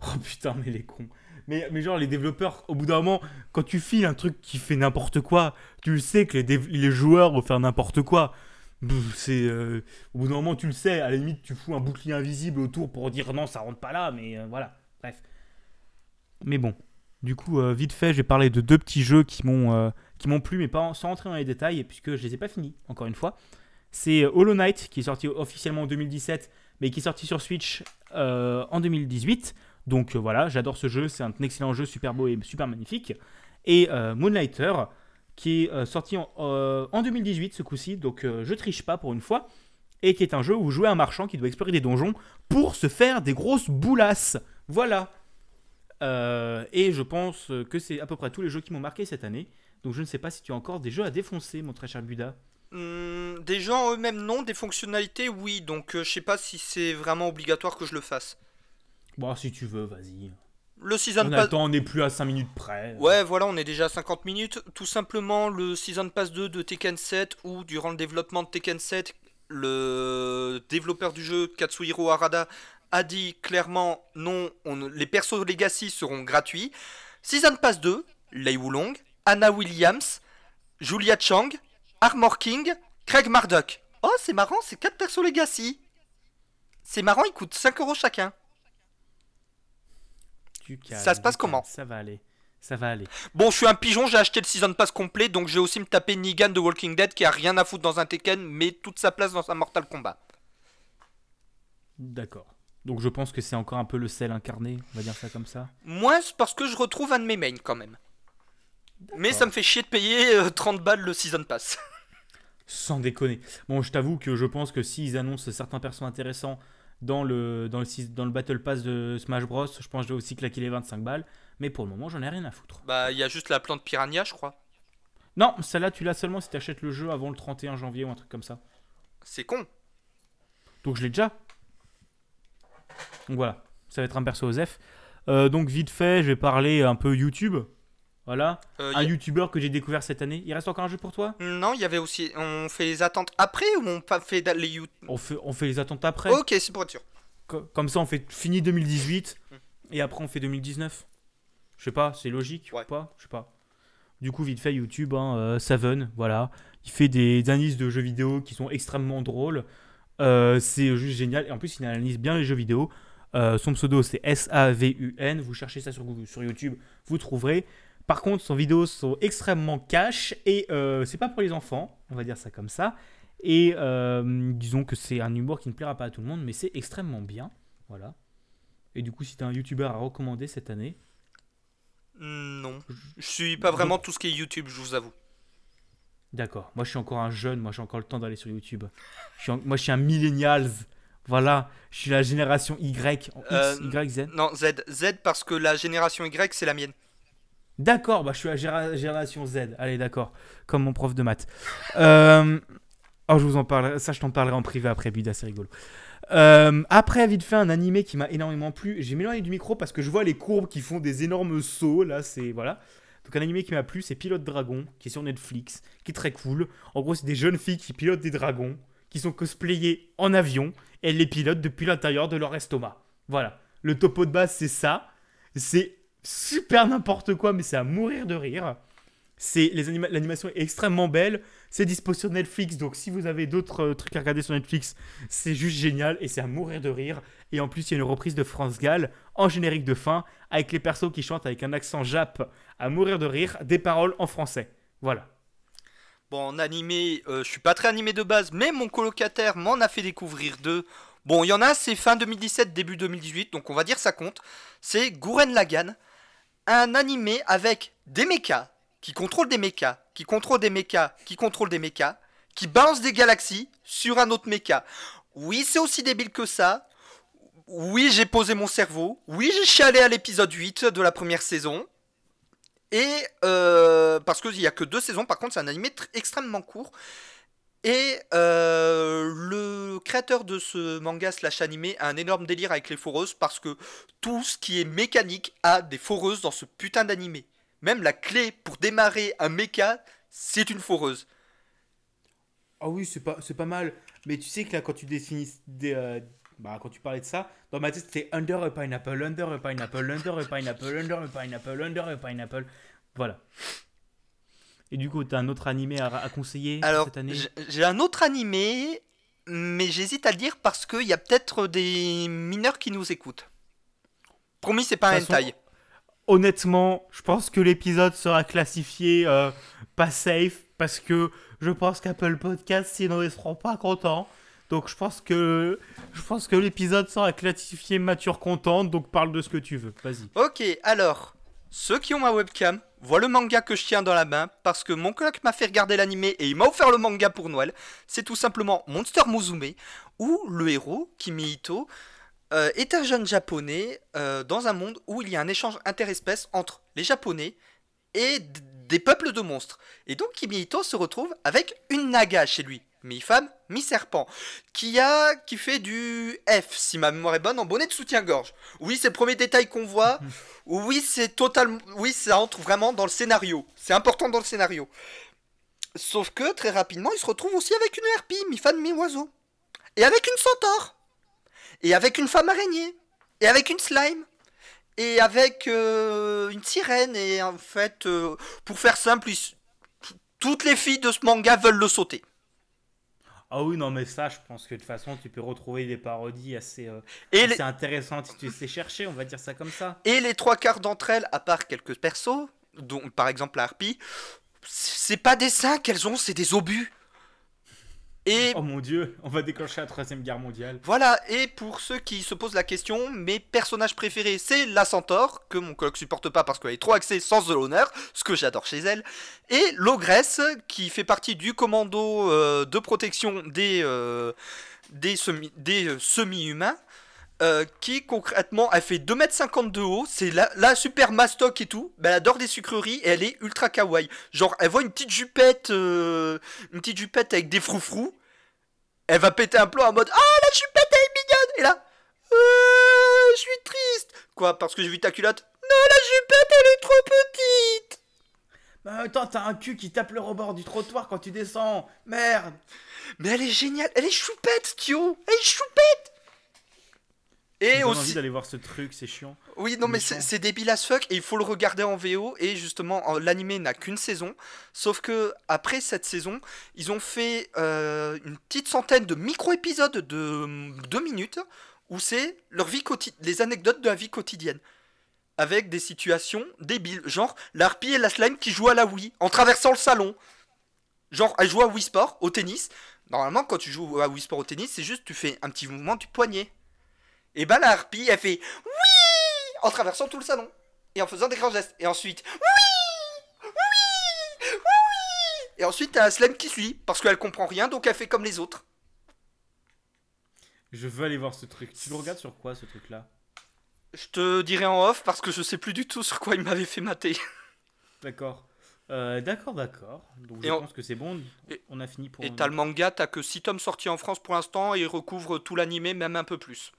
Oh putain, mais les cons. mais, mais genre, les développeurs, au bout d'un moment, quand tu files un truc qui fait n'importe quoi, tu le sais que les, les joueurs vont faire n'importe quoi. C'est euh, au bout d'un moment, tu le sais. À la limite, tu fous un bouclier invisible autour pour dire non, ça rentre pas là. Mais euh, voilà, bref. Mais bon, du coup, euh, vite fait, j'ai parlé de deux petits jeux qui m'ont euh, plu, mais pas sans rentrer dans les détails, puisque je les ai pas finis. Encore une fois, c'est euh, Hollow Knight qui est sorti officiellement en 2017, mais qui est sorti sur Switch en 2018. Donc voilà, j'adore ce jeu, c'est un excellent jeu, super beau et super magnifique. Et Moonlighter, qui est sorti en, en 2018 ce coup-ci, donc je triche pas pour une fois, et qui est un jeu où vous jouez un marchand qui doit explorer des donjons pour se faire des grosses boulasses. Voilà. Euh, et je pense que c'est à peu près tous les jeux qui m'ont marqué cette année. Donc je ne sais pas si tu as encore des jeux à défoncer, mon très cher Buda. Hmm, des gens eux-mêmes non, des fonctionnalités oui, donc euh, je sais pas si c'est vraiment obligatoire que je le fasse. Bon, si tu veux, vas-y. Le Season On Pass... temps, on n'est plus à 5 minutes près. Ouais, voilà, on est déjà à 50 minutes. Tout simplement, le Season Pass 2 de Tekken 7, où durant le développement de Tekken 7, le développeur du jeu, Katsuhiro Harada, a dit clairement non, on- les persos Legacy seront gratuits. Season Pass 2, Lei Wulong, Anna Williams, Julia Chang, Armor King, Craig Marduk. Oh, c'est marrant, c'est 4 persos Legacy. C'est marrant, ils coûtent 5 euros chacun. Ça se passe comment Ça va aller. Ça va aller. Bon, je suis un pigeon, j'ai acheté le Season Pass complet, donc je vais aussi me taper Negan de Walking Dead qui a rien à foutre dans un Tekken, mais toute sa place dans un Mortal Kombat. D'accord. Donc je pense que c'est encore un peu le sel incarné, on va dire ça comme ça. Moi, c'est parce que je retrouve un de mes mains quand même. Mais ça me fait chier de payer euh, 30 balles le Season Pass. Sans déconner. Bon, je t'avoue que je pense que s'ils annoncent certains persos intéressants dans le, dans le, dans le Battle Pass de Smash Bros, je pense que je vais aussi claquer les 25 balles. Mais pour le moment, j'en ai rien à foutre. bah, il y a juste la plante piranha, je crois. Non, celle-là, tu l'as seulement si tu achètes le jeu avant le 31 janvier ou un truc comme ça. C'est con. Donc je l'ai déjà. Donc voilà, ça va être un perso Osef. Euh, donc vite fait, je vais parler un peu YouTube. Voilà, Euh, un y- YouTuber que j'ai découvert cette année. Il reste encore un jeu pour toi? Non, il y avait aussi. On fait les attentes après ou on pas fait les you... on fait, on fait les attentes après. Ok, c'est pour être sûr. Co- Comme ça, on fait fini 2018 et après on fait 2019. Je sais pas, c'est logique Ouais. ou pas? Je sais pas. Du coup, vite fait, YouTube, hein, euh, Saven, voilà. Il fait des analyses de jeux vidéo qui sont extrêmement drôles. Euh, c'est juste génial. Et en plus, il analyse bien les jeux vidéo. Euh, son pseudo, c'est S-A-V-U-N. Vous cherchez ça sur, Google- sur YouTube, vous trouverez. Par contre, son vidéos sont extrêmement cash et euh, c'est pas pour les enfants, on va dire ça comme ça. Et disons que c'est un humour qui ne plaira pas à tout le monde, mais c'est extrêmement bien. Voilà. Et du coup, si tu as un YouTuber à recommander cette année, Hmm, Non. Je suis pas vraiment tout ce qui est YouTube, je vous avoue. D'accord. Moi, je suis encore un jeune, moi, j'ai encore le temps d'aller sur YouTube. Je suis en- Moi, je suis un millennials. Voilà. Je suis la génération Y. en X, Euh, Y, Z. Non, Z. Z parce que la génération Y, c'est la mienne. D'accord, bah, je suis la génération Z. Allez, d'accord. Comme mon prof de maths. Euh, Oh, je vous en parlerai. Ça, je t'en parlerai en privé après, Buda, c'est rigolo. Euh, après, vite fait, un animé qui m'a énormément plu. J'ai m'éloigné du micro parce que je vois les courbes qui font des énormes sauts. Là, c'est. Voilà. Donc, un animé qui m'a plu, c'est Pilote Dragon, qui est sur Netflix, qui est très cool. En gros, c'est des jeunes filles qui pilotent des dragons, qui sont cosplayées en avion, et elles les pilotent depuis l'intérieur de leur estomac. Voilà. Le topo de base, c'est ça. C'est super n'importe quoi, mais c'est à mourir de rire. C'est l'animation est extrêmement belle. C'est dispo sur Netflix, donc si vous avez d'autres euh, trucs à regarder sur Netflix, c'est juste génial et c'est à mourir de rire. Et en plus, il y a une reprise de France Gall en générique de fin avec les persos qui chantent avec un accent jap à mourir de rire, des paroles en français. Voilà. Bon, en animé, euh, je suis pas très animé de base, mais mon colocataire m'en a fait découvrir deux. Bon, il y en a, c'est fin 2017, début 2018, donc on va dire ça compte. C'est Gurren Lagann, un animé avec des mechas, qui contrôlent des mechas, qui contrôlent des mechas, qui contrôlent des mechas, qui balancent des galaxies sur un autre mecha. Oui, c'est aussi débile que ça. Oui, j'ai posé mon cerveau. Oui, j'ai chialé à l'épisode 8 de la première saison. Et euh, parce qu'il n'y a que deux saisons, par contre, c'est un animé tr- extrêmement court. Et euh, le créateur de ce manga slash animé a un énorme délire avec les foreuses parce que tout ce qui est mécanique a des foreuses dans ce putain d'animé. Même la clé pour démarrer un mecha, c'est une foreuse. Ah oui, c'est pas, c'est pas mal. Mais tu sais que là, quand tu des, euh, bah, quand tu parlais de ça, dans ma tête, c'était Under a Pineapple, Under a Pineapple, Under a Pineapple, Under a Pineapple, Under a Pineapple. Voilà. Et du coup, t'as un autre animé à, à conseiller Alors, cette année? j'ai- j'ai un autre animé, mais j'hésite à le dire parce qu'il y a peut-être des mineurs qui nous écoutent. Promis, c'est pas un hentai. Honnêtement, je pense que l'épisode sera classifié euh, pas safe parce que je pense qu'Apple Podcast, sinon ils seront pas contents. Donc je pense que je pense que l'épisode sera classifié mature contente. Donc parle de ce que tu veux. Vas-y. Ok, alors, ceux qui ont ma webcam voient le manga que je tiens dans la main parce que mon coloc m'a fait regarder l'animé et il m'a offert le manga pour Noël. C'est tout simplement Monster Musume, où le héros, Kimi Ito, euh, est un jeune japonais euh, dans un monde où il y a un échange interespèces entre les japonais et des peuples de monstres. Et donc Kimi Ito se retrouve avec une naga chez lui, mi-femme, mi-serpent, qui a qui fait du F, si ma mémoire est bonne, en bonnet de soutien-gorge. Oui, c'est le premier détail qu'on voit. Oui, c'est totalement. Oui, ça entre vraiment dans le scénario. C'est important dans le scénario. Sauf que très rapidement, il se retrouve aussi avec une harpie, mi-fan, mi-oiseau. Et avec une centaure. Et avec une femme araignée. Et avec une slime. Et avec euh, une sirène. Et en fait, euh, pour faire simple, toutes les filles de ce manga veulent le sauter. Ah oui, non, mais ça, je pense que de toute façon, tu peux retrouver des parodies assez, euh, Et assez les, intéressantes si tu sais chercher. On va dire ça comme ça. et les trois quarts d'entre elles, à part quelques persos, dont par exemple la harpie, c'est pas des seins qu'elles ont, c'est des obus. Et Oh mon dieu, on va déclencher la troisième guerre mondiale. Voilà, et pour ceux qui se posent la question, mes personnages préférés, c'est la centaure, que mon coloc supporte pas parce qu'elle est trop axée sans de l'honneur, ce que j'adore chez elle, et l'ogresse, qui fait partie du commando euh, de protection des, euh, des, semi, des euh, semi-humains, euh, qui concrètement, elle fait 2m50 de haut, c'est la, la super mastoc et tout, mais elle adore des sucreries et elle est ultra kawaii. Genre, elle voit une petite jupette, euh, une petite jupette avec des froufrous, elle va péter un plomb en mode Ah, la jupette elle est mignonne Et là, Euh, je suis triste. Quoi, parce que j'ai vu ta culotte? Non, la jupette elle est trop petite. Bah attends, t'as un cul qui tape le rebord du trottoir quand tu descends. Merde. Mais elle est géniale, elle est choupette, Thio Elle est choupette Et aussi, d'aller voir ce truc, c'est chiant. Oui, non, mais c'est débile as fuck et il faut le regarder en VO. Et justement, en- l'animé n'a qu'une saison. Sauf que après cette saison, ils ont fait euh, une petite centaine de micro-épisodes de hum, deux minutes où c'est leur vie les anecdotes de la vie quotidienne. Avec des situations débiles. Genre, l'harpie et la slime qui jouent à la Wii en traversant le salon. Genre, elle joue à Wii Sport, au tennis. Normalement, quand tu joues à Wii Sport au tennis, c'est juste tu fais un petit mouvement du poignet. Et bah, la harpie, elle fait oui en traversant tout le salon et en faisant des grands gestes. Et ensuite, oui, oui, oui. Et ensuite, t'as Slime qui suit parce qu'elle comprend rien, donc elle fait comme les autres. Je veux aller voir ce truc. Tu le regardes sur quoi ce truc-là? Je te dirai en off parce que je sais plus du tout sur quoi il m'avait fait mater. D'accord. Euh, d'accord, d'accord. Donc Et je on- pense que c'est bon. Et- On a fini pour. Et t'as le manga, t'as que 6 tomes sortis en France pour l'instant et il recouvre tout l'animé, même un peu plus.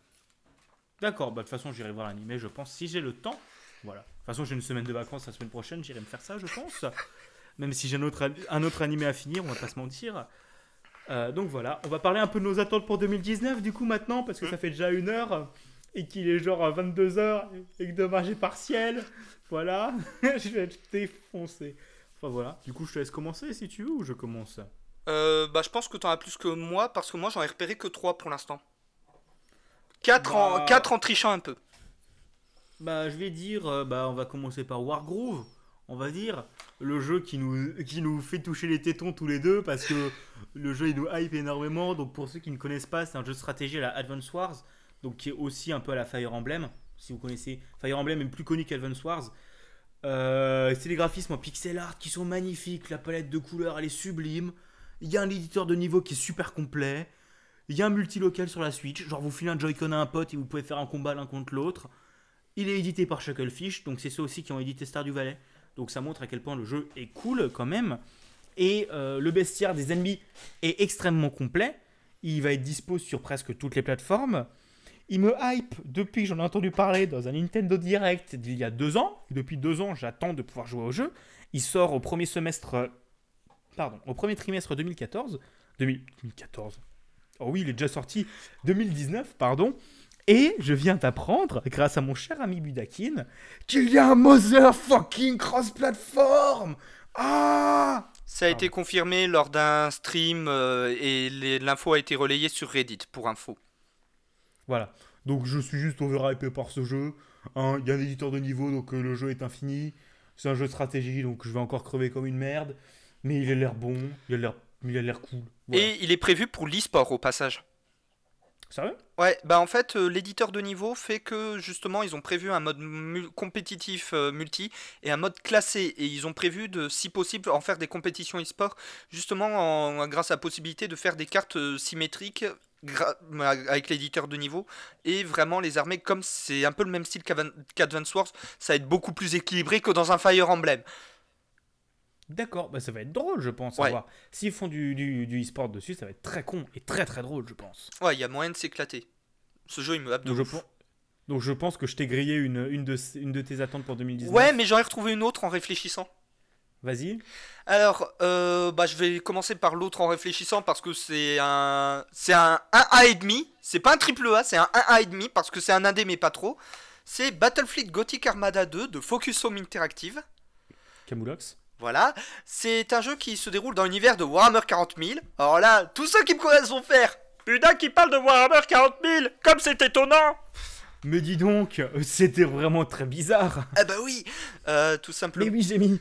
D'accord, bah de toute façon j'irai voir l'animé, je pense, si j'ai le temps. Voilà. De toute façon j'ai une semaine de vacances la semaine prochaine, j'irai me faire ça, je pense. Même si j'ai un autre, un autre animé à finir, on va pas se mentir. Euh, donc voilà, on va parler un peu de nos attentes pour 2019 du coup maintenant, parce que ça fait déjà une heure et qu'il est genre 22h et que demain j'ai partiel. Voilà, je vais être défoncé. Enfin voilà, du coup je te laisse commencer si tu veux ou je commence? Euh, bah, je pense que t'en as plus que moi parce que moi j'en ai repéré que 3 pour l'instant. 4 en, Bah. quatre en trichant un peu. Bah, je vais dire, euh, bah, on va commencer par Wargroove, on va dire. Le jeu qui nous, qui nous fait toucher les tétons tous les deux parce que le jeu il nous hype énormément. Donc, pour ceux qui ne connaissent pas, c'est un jeu de stratégie à la Advance Wars, donc qui est aussi un peu à la Fire Emblem. Si vous connaissez, Fire Emblem est plus connu qu'Advance Wars. Euh, c'est des graphismes en pixel art qui sont magnifiques, la palette de couleurs elle est sublime. Il y a un éditeur de niveau qui est super complet. Il y a un multilocal sur la Switch, genre vous filez un Joy-Con à un pote et vous pouvez faire un combat l'un contre l'autre. Il est édité par Shucklefish, donc c'est ceux aussi qui ont édité Stardew Valley. Donc ça montre à quel point le jeu est cool quand même. Et euh, le bestiaire des ennemis est extrêmement complet. Il va être dispo sur presque toutes les plateformes. Il me hype depuis que j'en ai entendu parler dans un Nintendo Direct d'il y a deux ans. Depuis deux ans, j'attends de pouvoir jouer au jeu. Il sort au premier semestre. euh, Pardon, au premier trimestre 2014. 2000 2014. Oh oui, il est déjà sorti 2019, pardon. Et je viens d'apprendre, grâce à mon cher ami Budakin, qu'il y a un motherfucking cross-platform Ah Ça a été confirmé lors d'un stream euh, et l'info a été relayée sur Reddit pour info. Voilà. Donc je suis juste overhypé par ce jeu. Hein, Il y a un éditeur de niveau, donc euh, le jeu est infini. C'est un jeu de stratégie, donc je vais encore crever comme une merde. Mais il a l'air bon, il a l'air, il a l'air cool. Voilà. Et il est prévu pour l'e-sport au passage. Sérieux? Ouais, bah en fait, euh, l'éditeur de niveau fait que justement, ils ont prévu un mode mu- compétitif euh, multi et un mode classé. Et ils ont prévu de, si possible, en faire des compétitions e-sport, justement en- grâce à la possibilité de faire des cartes euh, symétriques gra- avec l'éditeur de niveau. Et vraiment, les armées, comme c'est un peu le même style qu'Advance Wars, ça va être beaucoup plus équilibré que dans un Fire Emblem. D'accord, bah ça va être drôle, je pense. à Ouais. voir. S'ils font du, du, du e-sport dessus, ça va être très con et très très drôle, je pense. Ouais, il y a moyen de s'éclater. Ce jeu, il me happe de Donc je, donc je pense que je t'ai grillé une, une, de, une de tes attentes pour 2019. Ouais, mais j'en ai retrouvé une autre en réfléchissant. Vas-y. Alors, euh, bah, je vais commencer par l'autre en réfléchissant parce que c'est un, c'est un 1A et demi. C'est pas un triple A, c'est un 1A et demi parce que c'est un indé mais pas trop. C'est Battlefleet Gothic Armada 2 de Focus Home Interactive. Camoulox. Voilà, c'est un jeu qui se déroule dans l'univers de Warhammer 40 000. Alors là, tous ceux qui me connaissent vont faire Putain, qui parle de Warhammer 40 000 Comme c'est étonnant Mais dis donc, c'était vraiment très bizarre. Ah bah oui Euh, Tout simplement. Mais oui, j'ai mis.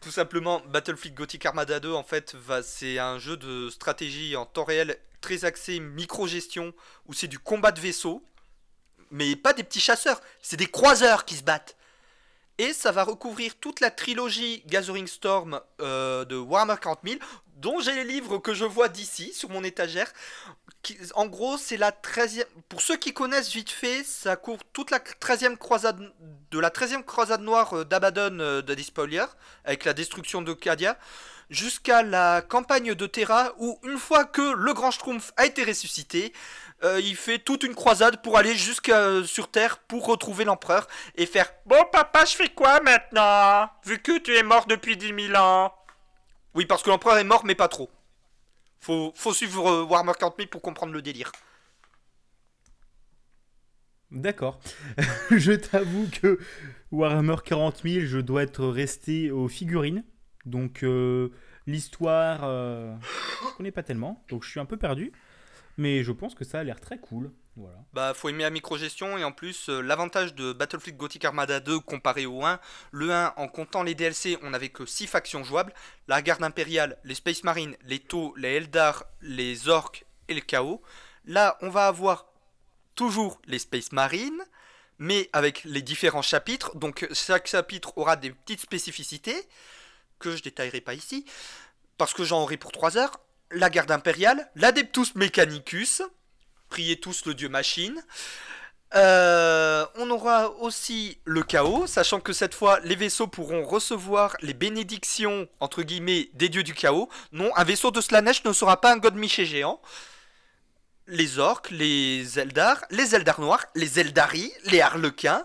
Tout simplement, Battlefleet Gothic Armada 2, en fait, va, c'est un jeu de stratégie en temps réel très axé micro-gestion, où c'est du combat de vaisseaux, mais pas des petits chasseurs, c'est des croiseurs qui se battent. Et ça va recouvrir toute la trilogie Gathering Storm euh, de Warhammer 40 000, dont j'ai les livres que je vois d'ici, sur mon étagère. Qui- en gros, c'est la 13e... Pour ceux qui connaissent vite fait, ça couvre toute la 13e croisade... De la 13e croisade noire euh, d'Abaddon euh, de Despoiler, avec la destruction de Cadia, jusqu'à la campagne de Terra, où une fois que le Grand Schtroumpf a été ressuscité, euh, il fait toute une croisade pour aller jusqu'à sur Terre pour retrouver l'empereur et faire Bon papa, je fais quoi maintenant? Vu que tu es mort depuis 10 000 ans. Oui, parce que l'empereur est mort, mais pas trop. Faut, suivre euh, Warhammer 40 000 pour comprendre le délire. D'accord. je t'avoue que Warhammer 40 000, je dois être resté aux figurines. Donc euh, l'histoire, euh, je connais pas tellement. Donc je suis un peu perdu. Mais je pense que ça a l'air très cool. Voilà. Bah, faut aimer la microgestion et en plus, euh, l'avantage de Battlefleet Gothic Armada 2 comparé au 1, le 1, en comptant les DLC, on n'avait que 6 factions jouables la garde impériale, les Space Marines, les Tau, les Eldar, les Orcs et le Chaos. Là, on va avoir toujours les Space Marines, mais avec les différents chapitres. Donc, chaque chapitre aura des petites spécificités que je détaillerai pas ici parce que j'en aurai pour 3 heures. La garde impériale, l'Adeptus Mechanicus, priez tous le dieu machine. Euh, on aura aussi le chaos, sachant que cette fois les vaisseaux pourront recevoir les bénédictions entre guillemets des dieux du chaos. Non, un vaisseau de Slanesh ne sera pas un god miché géant. Les orques, les Eldar, les Eldar noirs, les Eldari, les Harlequins,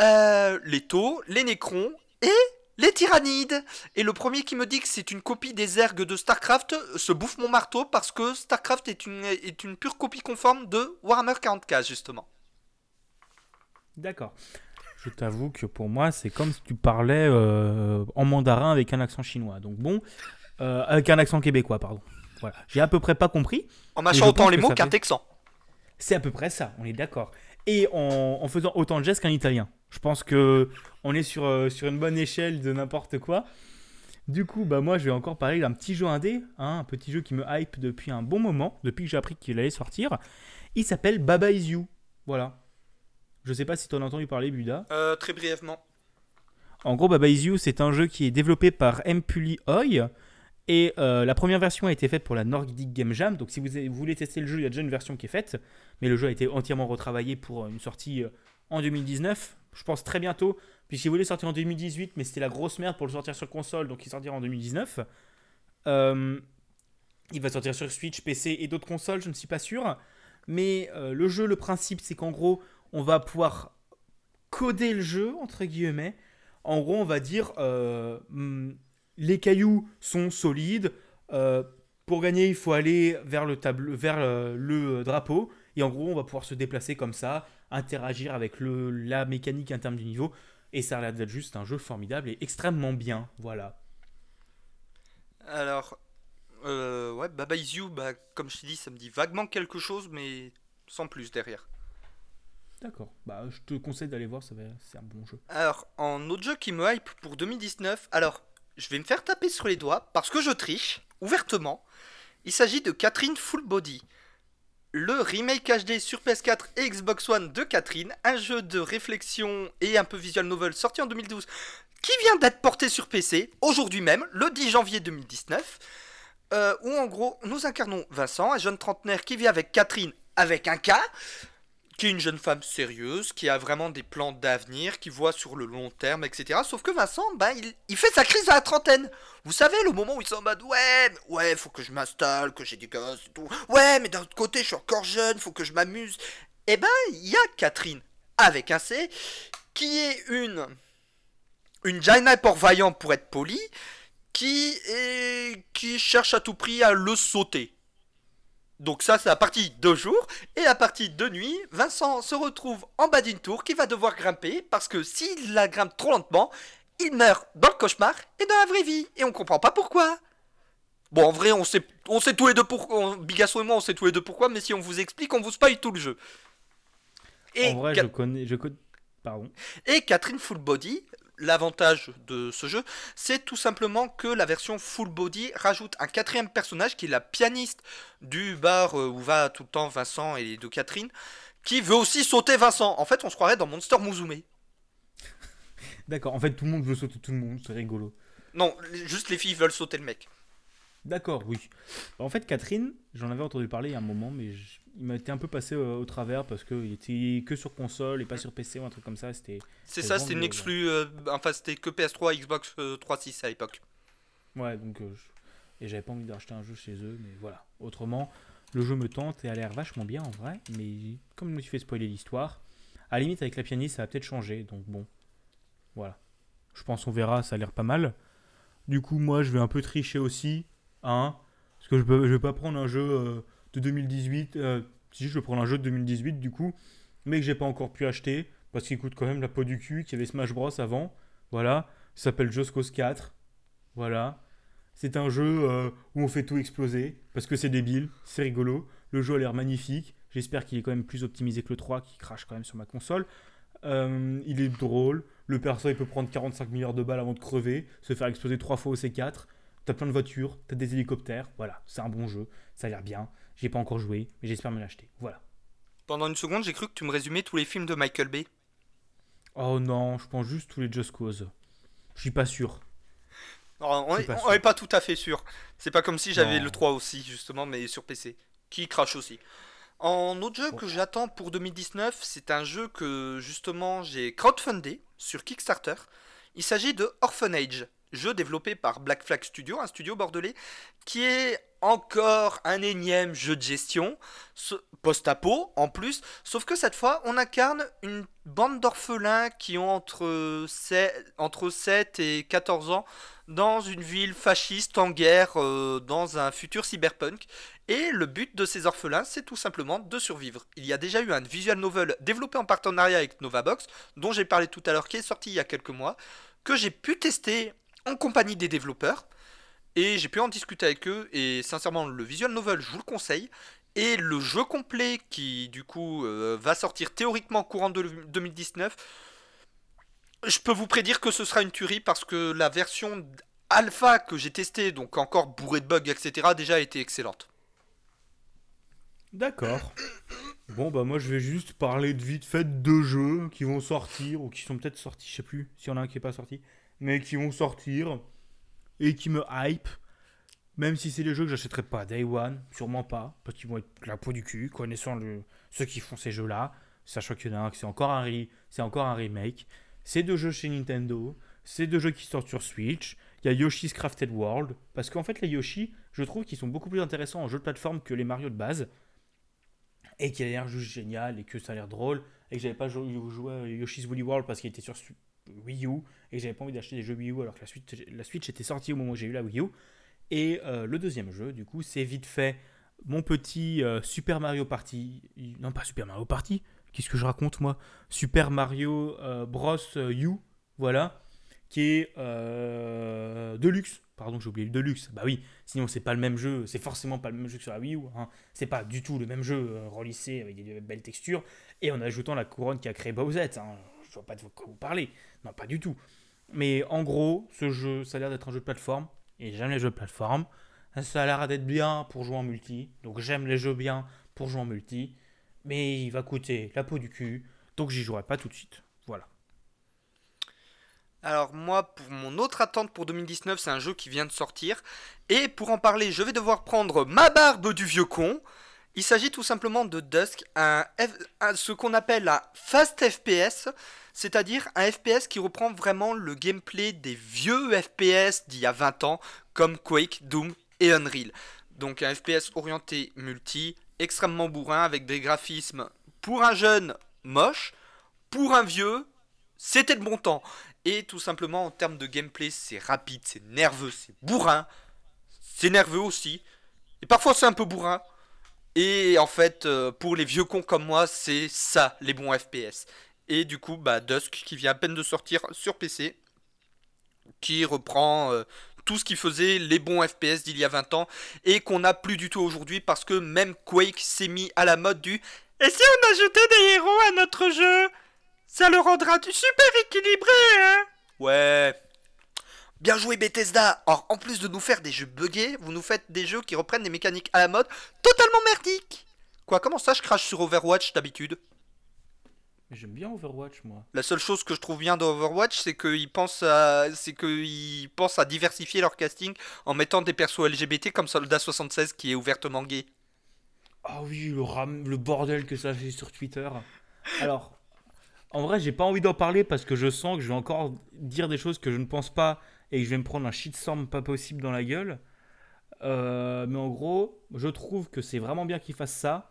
euh, les Taux, les Nécrons et les Tyrannides. Et le premier qui me dit que c'est une copie des ergs de StarCraft se bouffe mon marteau parce que StarCraft est une, est une pure copie conforme de Warhammer 40k justement. D'accord. Je t'avoue que pour moi, c'est comme si tu parlais euh, en mandarin avec un accent chinois. Donc bon, euh, avec un accent québécois, pardon. Voilà. J'ai à peu près pas compris. En mâchant autant les mots qu'un texan. C'est à peu près ça, on est d'accord. Et en, en faisant autant de gestes qu'un italien. Je pense que on est sur, euh, sur une bonne échelle de n'importe quoi. Du coup, bah moi, je vais encore parler d'un petit jeu indé, hein, un petit jeu qui me hype depuis un bon moment, depuis que j'ai appris qu'il allait sortir. Il s'appelle Baba Is You. Voilà. Je sais pas si tu en as entendu parler, Buda. Euh, très brièvement. En gros, Baba Is You, c'est un jeu qui est développé par Empuli Oi. Et euh, la première version a été faite pour la Nordic Game Jam. Donc si vous voulez tester le jeu, il y a déjà une version qui est faite. Mais le jeu a été entièrement retravaillé pour une sortie euh, en 2019. Je pense très bientôt. Puisqu'il voulait sortir en 2018, mais c'était la grosse merde pour le sortir sur console. Donc il sortira en 2019. Euh, il va sortir sur Switch, PC et d'autres consoles, je ne suis pas sûr. Mais euh, le jeu, le principe, c'est qu'en gros, on va pouvoir coder le jeu, entre guillemets. En gros, on va dire, euh, hmm, les cailloux sont solides, euh, Pour gagner, il faut aller vers le, drapeau. Et en gros, on va pouvoir se déplacer comme ça, interagir avec le, la mécanique interne du niveau. Et ça a l'air d'être juste un jeu formidable et extrêmement bien. Voilà. Alors, euh, ouais, Baba Is You, bah, comme je t'ai dit, ça me dit vaguement quelque chose, mais sans plus derrière. D'accord. Bah, je te conseille d'aller voir, c'est un bon jeu. Alors, en autre jeu qui me hype pour 2019, alors, je vais me faire taper sur les doigts parce que je triche, ouvertement. Il s'agit de Catherine Full Body. Le remake HD sur PS4 et Xbox One de Catherine, un jeu de réflexion et un peu visual novel sorti en 2012 qui vient d'être porté sur PC aujourd'hui même, le 10 janvier 2019, euh, où en gros nous incarnons Vincent, un jeune trentenaire qui vit avec Catherine avec un K, qui est une jeune femme sérieuse, qui a vraiment des plans d'avenir, qui voit sur le long terme, etc. Sauf que Vincent, ben, il, fait sa crise à la trentaine. Vous savez, le moment où il s'en en mode ouais, ouais, faut que je m'installe, que j'ai des gosses et tout. Ouais, mais d'un autre côté, je suis encore jeune, faut que je m'amuse. Eh ben, il y a Catherine, avec un C, qui est une. Une Jaina pour vaillant pour être poli, qui, qui cherche à tout prix à le sauter. Donc ça, c'est la partie de jour. Et la partie de nuit, Vincent se retrouve en bas d'une tour qui va devoir grimper parce que s'il la grimpe trop lentement, il meurt dans le cauchemar et dans la vraie vie. Et on comprend pas pourquoi. Bon, en vrai, on sait, on sait tous les deux pourquoi. Bigasson et moi, on sait tous les deux pourquoi, mais si on vous explique, on vous spoil tout le jeu. Et en vrai, je connais, je connais... Pardon. Et Catherine Full Body l'avantage de ce jeu, c'est tout simplement que la version full body rajoute un quatrième personnage qui est la pianiste du bar euh, où va tout le temps Vincent et deux Catherine, qui veut aussi sauter Vincent. En fait, on se croirait dans Monster Musume. D'accord, en fait, tout le monde veut sauter tout le monde, c'est rigolo. Non, juste les filles veulent sauter le mec. D'accord, oui. En fait, Catherine, j'en avais entendu parler il y a un moment, mais il m'a été un peu passé euh, au, travers parce qu'il était que sur console et pas sur PC ou un truc comme ça. C'était. C'est ça, c'était une exclue. Euh, enfin, c'était que PS3, Xbox 3.6 euh, à l'époque. Ouais, donc. et j'avais pas envie d'acheter un jeu chez eux, mais voilà. Autrement, le jeu me tente et a l'air vachement bien en vrai, mais comme je me suis fait spoiler l'histoire, à la limite avec la pianiste, ça va peut-être changer, donc bon. Voilà. Je pense on verra, ça a l'air pas mal. Du coup, moi, je vais un peu tricher aussi, hein, parce que je, je vais pas prendre un jeu de 2018. Euh, si je vais prendre un jeu de 2018 du coup, mais que j'ai pas encore pu acheter parce qu'il coûte quand même la peau du cul, qu'il y avait Smash Bros avant. Voilà, ça s'appelle Just Cause 4. Voilà. C'est un jeu euh, où on fait tout exploser parce que c'est débile, c'est rigolo. Le jeu a l'air magnifique. J'espère qu'il est quand même plus optimisé que le 3 qui crache quand même sur ma console. Euh, il est drôle. Le perso il peut prendre 45 milliards de balles avant de crever, se faire exploser 3 fois au C4. T'as plein de voitures, t'as des hélicoptères. Voilà, c'est un bon jeu. Ça a l'air bien. J'ai pas encore joué, mais j'espère me l'acheter. Voilà. Pendant une seconde, j'ai cru que tu me résumais tous les films de Michael Bay. Oh non, je pense juste tous les Just Cause. Je suis pas sûr. on, est, pas tout à fait sûr. C'est pas comme si j'avais le 3 aussi, justement, mais sur PC. Qui crache aussi. En autre jeu que j'attends pour 2019, c'est un jeu que justement j'ai crowdfundé sur Kickstarter. Il s'agit de Orphanage jeu développé par Black Flag Studio, un studio bordelais, qui est encore un énième jeu de gestion, post-apo en plus, sauf que cette fois on incarne une bande d'orphelins qui ont entre 7, entre 7 et 14 ans dans une ville fasciste en guerre euh, dans un futur cyberpunk. Et le but de ces orphelins, c'est tout simplement de survivre. Il y a déjà eu un visual novel développé en partenariat avec Novabox, dont j'ai parlé tout à l'heure, qui est sorti il y a quelques mois, que j'ai pu tester en compagnie des développeurs. Et j'ai pu en discuter avec eux. Et sincèrement, le visual novel, je vous le conseille. Et le jeu complet, qui du coup euh, va sortir théoriquement courant de 2019, je peux vous prédire que ce sera une tuerie parce que la version alpha que j'ai testée, donc encore bourrée de bugs, etc., déjà été excellente. D'accord. Bon, bah moi je vais juste parler de vite fait de jeux qui vont sortir ou qui sont peut-être sortis, je sais plus s'il y en a un qui n'est pas sorti mais qui vont sortir et qui me hype. Même si c'est des jeux que j'achèterai pas Day One, sûrement pas, parce qu'ils vont être la peau du cul, connaissant le, ceux qui font ces jeux-là, sachant qu'il y en a un c'est encore un, c'est encore un remake. C'est deux jeux chez Nintendo, c'est deux jeux qui sortent sur Switch. Il y a Yoshi's Crafted World, parce qu'en fait les Yoshi, je trouve qu'ils sont beaucoup plus intéressants en jeu de plateforme que les Mario de base, et qu'il a l'air juste génial, et que ça a l'air drôle, et que j'avais pas joué, à Yoshi's Woolly World parce qu'il était sur Wii U et j'avais pas envie d'acheter des jeux Wii U alors que la Switch, la Switch était sortie au moment où j'ai eu la Wii U. Et euh, le deuxième jeu, du coup, c'est vite fait mon petit euh, Super Mario Party. Non, pas Super Mario Party. Qu'est-ce que je raconte, moi? Super Mario euh, Bros. U, voilà. Qui est Deluxe. Pardon, j'ai oublié le Deluxe. Bah oui, sinon c'est pas le même jeu. C'est forcément pas le même jeu que sur la Wii U. Hein. C'est pas du tout le même jeu relissé avec des belles textures. Et en ajoutant la couronne qui a créé Bowser. Hein. Je vois pas de quoi vous parler. Non, pas du tout. Mais en gros, ce jeu, ça a l'air d'être un jeu de plateforme. Et j'aime les jeux de plateforme. Ça a l'air d'être bien pour jouer en multi. Donc j'aime les jeux bien pour jouer en multi. Mais il va coûter la peau du cul. Donc j'y jouerai pas tout de suite. Voilà. Alors moi, pour mon autre attente pour 2019, c'est un jeu qui vient de sortir. Et pour en parler, je vais devoir prendre ma barbe du vieux con. Il s'agit tout simplement de Dusk, ce qu'on appelle un fast FPS, c'est-à-dire un FPS qui reprend vraiment le gameplay des vieux FPS d'il y a 20 ans, comme Quake, Doom et Unreal. Donc un FPS orienté multi, extrêmement bourrin, avec des graphismes pour un jeune moche, pour un vieux, c'était de bon temps. Et tout simplement en termes de gameplay, c'est rapide, c'est nerveux, c'est bourrin, c'est nerveux aussi, et parfois c'est un peu bourrin. Et en fait, euh, pour les vieux cons comme moi, c'est ça, les bons FPS. Et du coup, bah, Dusk, qui vient à peine de sortir sur PC, qui reprend euh, tout ce qui faisait les bons FPS d'il y a 20 ans, et qu'on n'a plus du tout aujourd'hui, parce que même Quake s'est mis à la mode du « Et si on ajoutait des héros à notre jeu? Ça le rendra super équilibré, hein ?» Ouais, Bien joué Bethesda Or, en plus de nous faire des jeux buggés, vous nous faites des jeux qui reprennent des mécaniques à la mode totalement merdiques Quoi, comment ça je crache sur Overwatch d'habitude? J'aime bien Overwatch, moi. La seule chose que je trouve bien d'Overwatch, c'est qu'ils pensent à, c'est qu'ils pensent à diversifier leur casting en mettant des persos LGBT comme Soldat 76 qui est ouvertement gay. Ah oui, le ram... le bordel que ça fait sur Twitter. Alors, en vrai, j'ai pas envie d'en parler parce que je sens que je vais encore dire des choses que je ne pense pas et je vais me prendre un shitstorm pas possible dans la gueule. Euh, mais en gros, je trouve que c'est vraiment bien qu'ils fassent ça.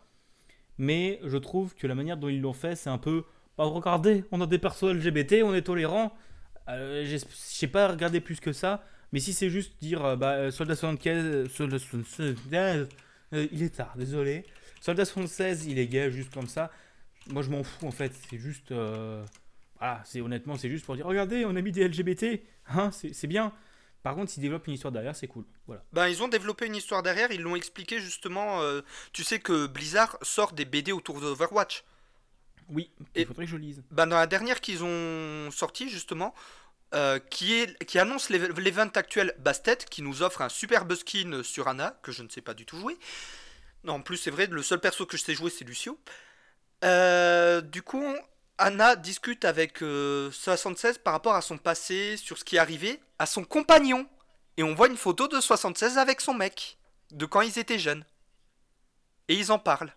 Mais je trouve que la manière dont ils l'ont fait, c'est un peu. Bah, regardez, on a des persos LGBT, on est tolérant. Euh, je sais pas regarder plus que ça. Mais si c'est juste dire, euh, bah, Soldat 75, Soldat 76, il est tard, désolé. Soldat 76, il est gay, juste comme ça. Moi, je m'en fous en fait. C'est juste. Voilà, c'est honnêtement, c'est juste pour dire regardez, on a mis des LGBT, hein, c'est bien. Par contre, s'ils développent une histoire derrière, c'est cool. Voilà. Ben, ils ont développé une histoire derrière, ils l'ont expliqué justement. Euh, tu sais que Blizzard sort des BD autour d'Overwatch. Oui, il faudrait que je lise. Ben, dans la dernière qu'ils ont sorti justement, euh, qui, est, qui annonce l'event actuel Bastet, qui nous offre un superbe skin sur Anna, que je ne sais pas du tout jouer. Non, en plus, c'est vrai, le seul perso que je sais jouer, c'est Lucio. Euh, du coup, Anna discute avec 76 euh, par rapport à son passé, sur ce qui est arrivé à son compagnon. Et on voit une photo de 76 avec son mec, de quand ils étaient jeunes. Et ils en parlent.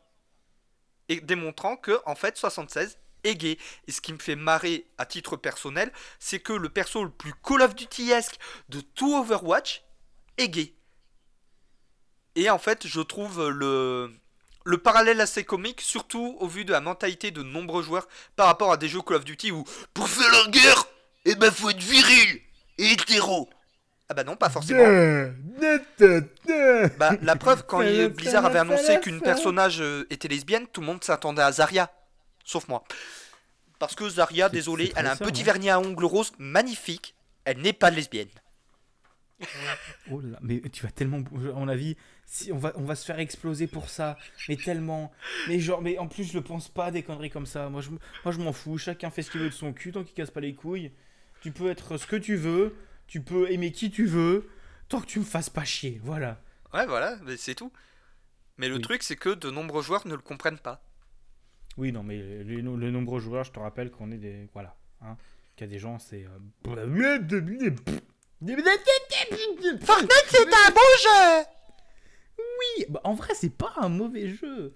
Et démontrant que, en fait, 76 est gay. Et ce qui me fait marrer à titre personnel, c'est que le perso le plus Call of Duty-esque de tout Overwatch est gay. Et en fait, je trouve le, le parallèle assez comique, surtout au vu de la mentalité de nombreux joueurs par rapport à des jeux Call of Duty où pour faire la guerre, eh ben faut être viril et hétéro. Ah bah non, pas forcément. bah la preuve, quand Blizzard avait annoncé qu'une personnage euh, était lesbienne, tout le monde s'attendait à Zarya. Sauf moi. Parce que Zarya, désolé, elle a un petit vernis à ongles rose magnifique. Elle n'est pas lesbienne. Oh là, mais tu vas tellement. À mon avis, si on, va, on va se faire exploser pour ça. Mais tellement. Mais genre, mais en plus, je le pense pas des conneries comme ça. Moi, je, moi, je m'en fous. Chacun fait ce qu'il veut de son cul tant qu'il casse pas les couilles. Tu peux être ce que tu veux. Tu peux aimer qui tu veux. Tant que tu me fasses pas chier. Voilà. Ouais, voilà, c'est tout. Mais le truc, c'est que de nombreux joueurs ne le comprennent pas. Oui, non, mais les, nombreux joueurs, je te rappelle qu'on est des. Voilà. Hein, qu'il y a des gens, c'est. Euh, Fortnite, c'est un bon jeu Oui, bah, en vrai, c'est pas un mauvais jeu.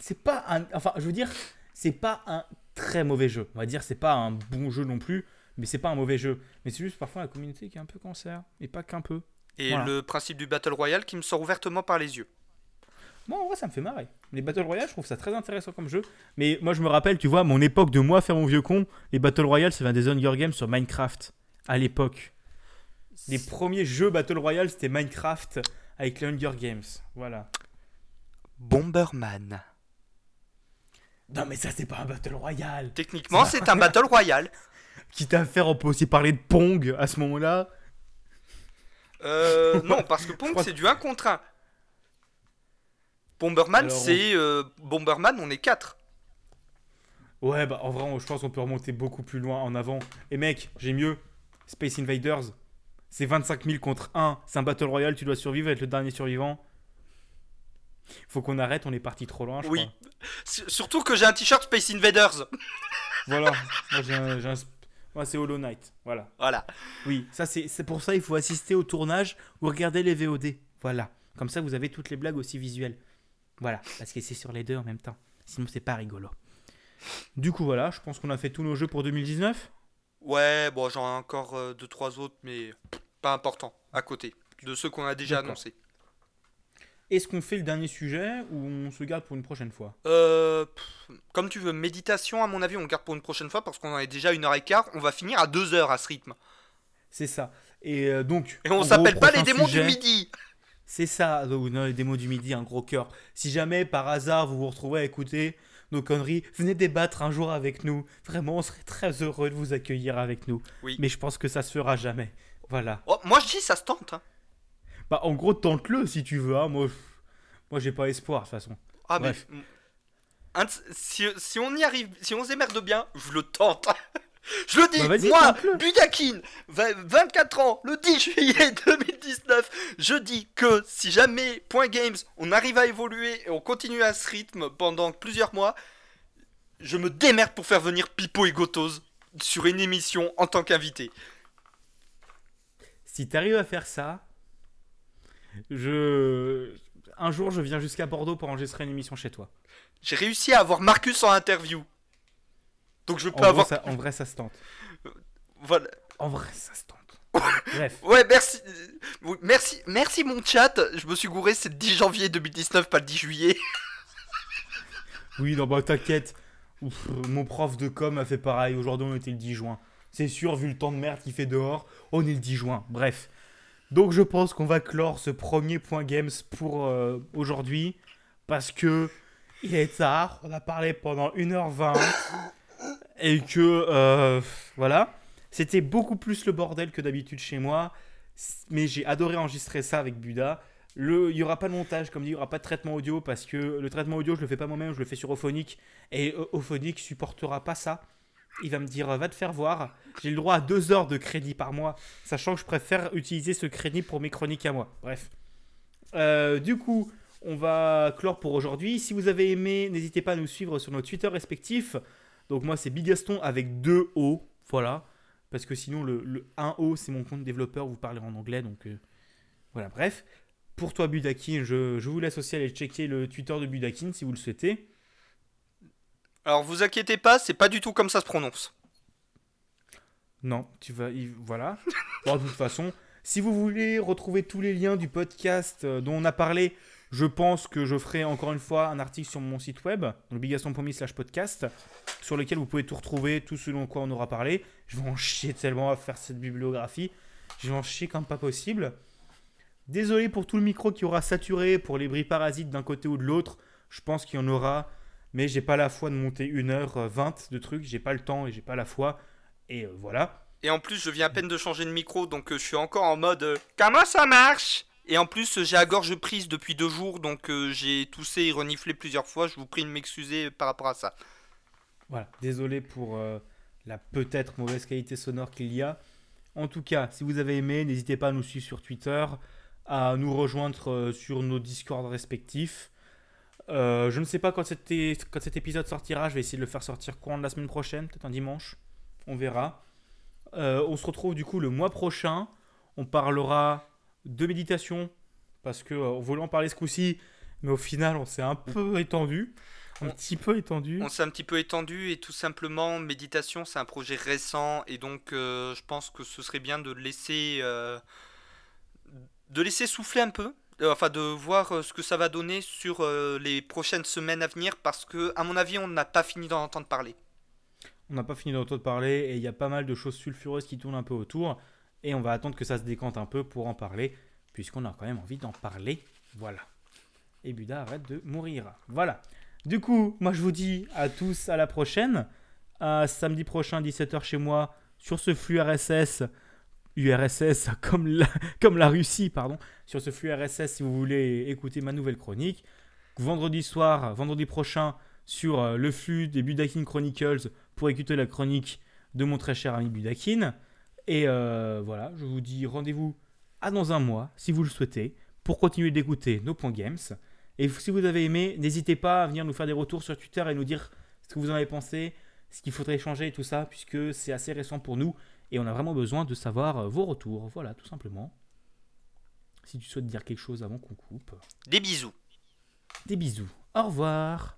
C'est pas un. Enfin, je veux dire, c'est pas un très mauvais jeu. On va dire, c'est pas un bon jeu non plus, mais c'est pas un mauvais jeu. Mais c'est juste parfois la communauté qui est un peu cancer, et pas qu'un peu. Et le principe du Battle Royale qui me sort ouvertement par les yeux. Moi, en vrai, ça me fait marrer. Les Battle Royale, je trouve ça très intéressant comme jeu. Mais moi, je me rappelle, tu vois, mon époque de moi faire mon vieux con, les Battle Royale, vient des Hunger Games sur Minecraft. À l'époque. Les premiers jeux Battle Royale, c'était Minecraft avec les Hunger Games. Voilà. Bomberman. Non, mais ça, c'est pas un Battle Royale. Techniquement, c'est un Battle Royale. Quitte à faire, on peut aussi parler de Pong à ce moment-là. Euh, non, parce que Pong, c'est du 1 contre 1. Bomberman, Alors, on- c'est. euh, Bomberman, on est 4. Ouais, bah en vrai, on- je pense qu'on peut remonter beaucoup plus loin en avant. Et mec, j'ai mieux. Space Invaders, c'est 25 000 contre 1. C'est un Battle Royale, tu dois survivre, être le dernier survivant. Faut qu'on arrête, on est parti trop loin, je Oui. crois. S- Surtout que j'ai un t-shirt Space Invaders. Voilà, moi j'ai un. Moi c'est Hollow Knight, voilà. Voilà. Oui, ça c'est c'est pour ça il faut assister au tournage ou regarder les VOD. Voilà. Comme ça vous avez toutes les blagues aussi visuelles. Voilà, parce que c'est sur les deux en même temps. Sinon c'est pas rigolo. Du coup voilà, je pense qu'on a fait tous nos jeux pour 2019. Ouais, bon, j'en ai encore 2-3 autres, mais pas important, à côté. De ceux qu'on a déjà annoncés. Est-ce qu'on fait le dernier sujet ou on se garde pour une prochaine fois? Euh, pff, comme tu veux, méditation, à mon avis, on garde pour une prochaine fois parce qu'on en est déjà une heure et quart. On va finir à 2 heures à ce rythme. C'est ça. Et euh, donc. Et on s'appelle pas les démons sujet, du midi. C'est ça, non, les démos du midi, un gros cœur. Si jamais par hasard vous vous retrouvez à écouter nos conneries, venez débattre un jour avec nous. Vraiment, on serait très heureux de vous accueillir avec nous. Oui. Mais je pense que ça se fera jamais. Voilà. Oh, moi, je dis, ça se tente. hein. Bah, en gros, tente-le si tu veux. Hein. Moi, je- moi j'ai pas espoir de toute façon. Ah, Bref. mais. si, si on y arrive, si on se démerde bien, je le tente. Je le dis, Bah, moi. Budakin, 20 24 ans, le 10 juillet 2019, je dis que si jamais Point Games, on arrive à évoluer et on continue à ce rythme pendant plusieurs mois, je me démerde pour faire venir Pipo et Gotos sur une émission en tant qu'invité. Si t'arrives à faire ça, je. Un jour, je viens jusqu'à Bordeaux pour enregistrer une émission chez toi. J'ai réussi à avoir Marcus en interview. Donc je En, peux gros, avoir... ça- en vrai, ça se tente. Voilà. En vrai, ça se tente. Bref. Ouais, merci. Merci, merci mon chat. Je me suis gouré, c'est le 10 janvier 2019, pas le 10 juillet. Oui, non, bah t'inquiète. Mon prof de com a fait pareil. Aujourd'hui, on était le 10 juin. C'est sûr, vu le temps de merde qu'il fait dehors, on est le 10 juin. Bref. Donc, je pense qu'on va clore ce premier point games pour euh, aujourd'hui. Parce que il est tard. On a parlé pendant 1h20. Et que, euh, voilà. C'était beaucoup plus le bordel que d'habitude chez moi. Mais j'ai adoré enregistrer ça avec Buda. Il n'y aura pas de montage, comme dit, il n'y aura pas de traitement audio parce que le traitement audio, je le fais pas moi-même, je le fais sur Ophonic. Et euh, Ophonic supportera pas ça. Il va me dire, va te faire voir. J'ai le droit à deux heures de crédit par mois, sachant que je préfère utiliser ce crédit pour mes chroniques à moi. Bref. Euh, du coup, on va clore pour aujourd'hui. Si vous avez aimé, n'hésitez pas à nous suivre sur nos Twitter respectifs. Donc moi, c'est Bigaston avec deux O. Voilà. Parce que sinon, le, le 1O, c'est mon compte développeur, vous parlez en anglais. Donc euh, voilà, bref. Pour toi, Budakin, je, je vous laisse aussi aller checker le Twitter de Budakin si vous le souhaitez. Alors vous inquiétez pas, c'est pas du tout comme ça se prononce. Non, tu vas. il- voilà. Bon, de toute façon, si vous voulez retrouver tous les liens du podcast euh, dont on a parlé, je pense que je ferai encore une fois un article sur mon site web, donc bigaston.me slash podcast, sur lequel vous pouvez tout retrouver, tout ce dont quoi on aura parlé. Je vais en chier tellement à faire cette bibliographie. Je vais en chier comme pas possible. Désolé pour tout le micro qui aura saturé, pour les bris parasites d'un côté ou de l'autre. Je pense qu'il y en aura, mais j'ai pas la foi de monter 1h20 de trucs. J'ai pas le temps et j'ai pas la foi. Et euh, voilà. Et en plus, je viens à peine de changer de micro, donc euh, je suis encore en mode euh, comment ça marche? Et en plus, j'ai la gorge prise depuis deux jours, donc euh, j'ai toussé et reniflé plusieurs fois. Je vous prie de m'excuser par rapport à ça. Voilà, désolé pour euh, la peut-être mauvaise qualité sonore qu'il y a. En tout cas, si vous avez aimé, n'hésitez pas à nous suivre sur Twitter, à nous rejoindre euh, sur nos Discords respectifs. Je ne sais pas quand, quand cet épisode sortira, je vais essayer de le faire sortir courant de la semaine prochaine, peut-être un dimanche. On verra. On se retrouve du coup le mois prochain. On parlera de méditation, parce que euh, en parler ce coup-ci, mais au final on s'est un peu étendu. Un On- petit peu étendu. On s'est un petit peu étendu et tout simplement, méditation, c'est un projet récent et donc euh, je pense que ce serait bien de laisser, euh, de laisser souffler un peu, euh, enfin de voir ce que ça va donner sur les prochaines semaines à venir parce que, à mon avis, on n'a pas fini d'en entendre parler. On n'a pas fini d'entendre parler et il y a pas mal de choses sulfureuses qui tournent un peu autour. Et on va attendre que ça se décante un peu pour en parler, puisqu'on a quand même envie d'en parler. Voilà. Et Buda arrête de mourir. Voilà. Du coup, moi je vous dis à tous à la prochaine. À samedi prochain, 17h chez moi, sur ce flux RSS. URSS comme la, comme la Russie, pardon. Sur ce flux RSS si vous voulez écouter ma nouvelle chronique. Vendredi soir, vendredi prochain, sur euh, le flux des Budakin Chronicles pour écouter la chronique de mon très cher ami Budakin. Et euh, voilà, je vous dis rendez-vous à dans un mois, si vous le souhaitez, pour continuer d'écouter nos points games. Et si vous avez aimé, n'hésitez pas à venir nous faire des retours sur Twitter et nous dire ce que vous en avez pensé, ce qu'il faudrait changer et tout ça, puisque c'est assez récent pour nous et on a vraiment besoin de savoir euh, vos retours. Voilà, tout simplement. Si tu souhaites dire quelque chose avant qu'on coupe. Des bisous. Des bisous. Au revoir.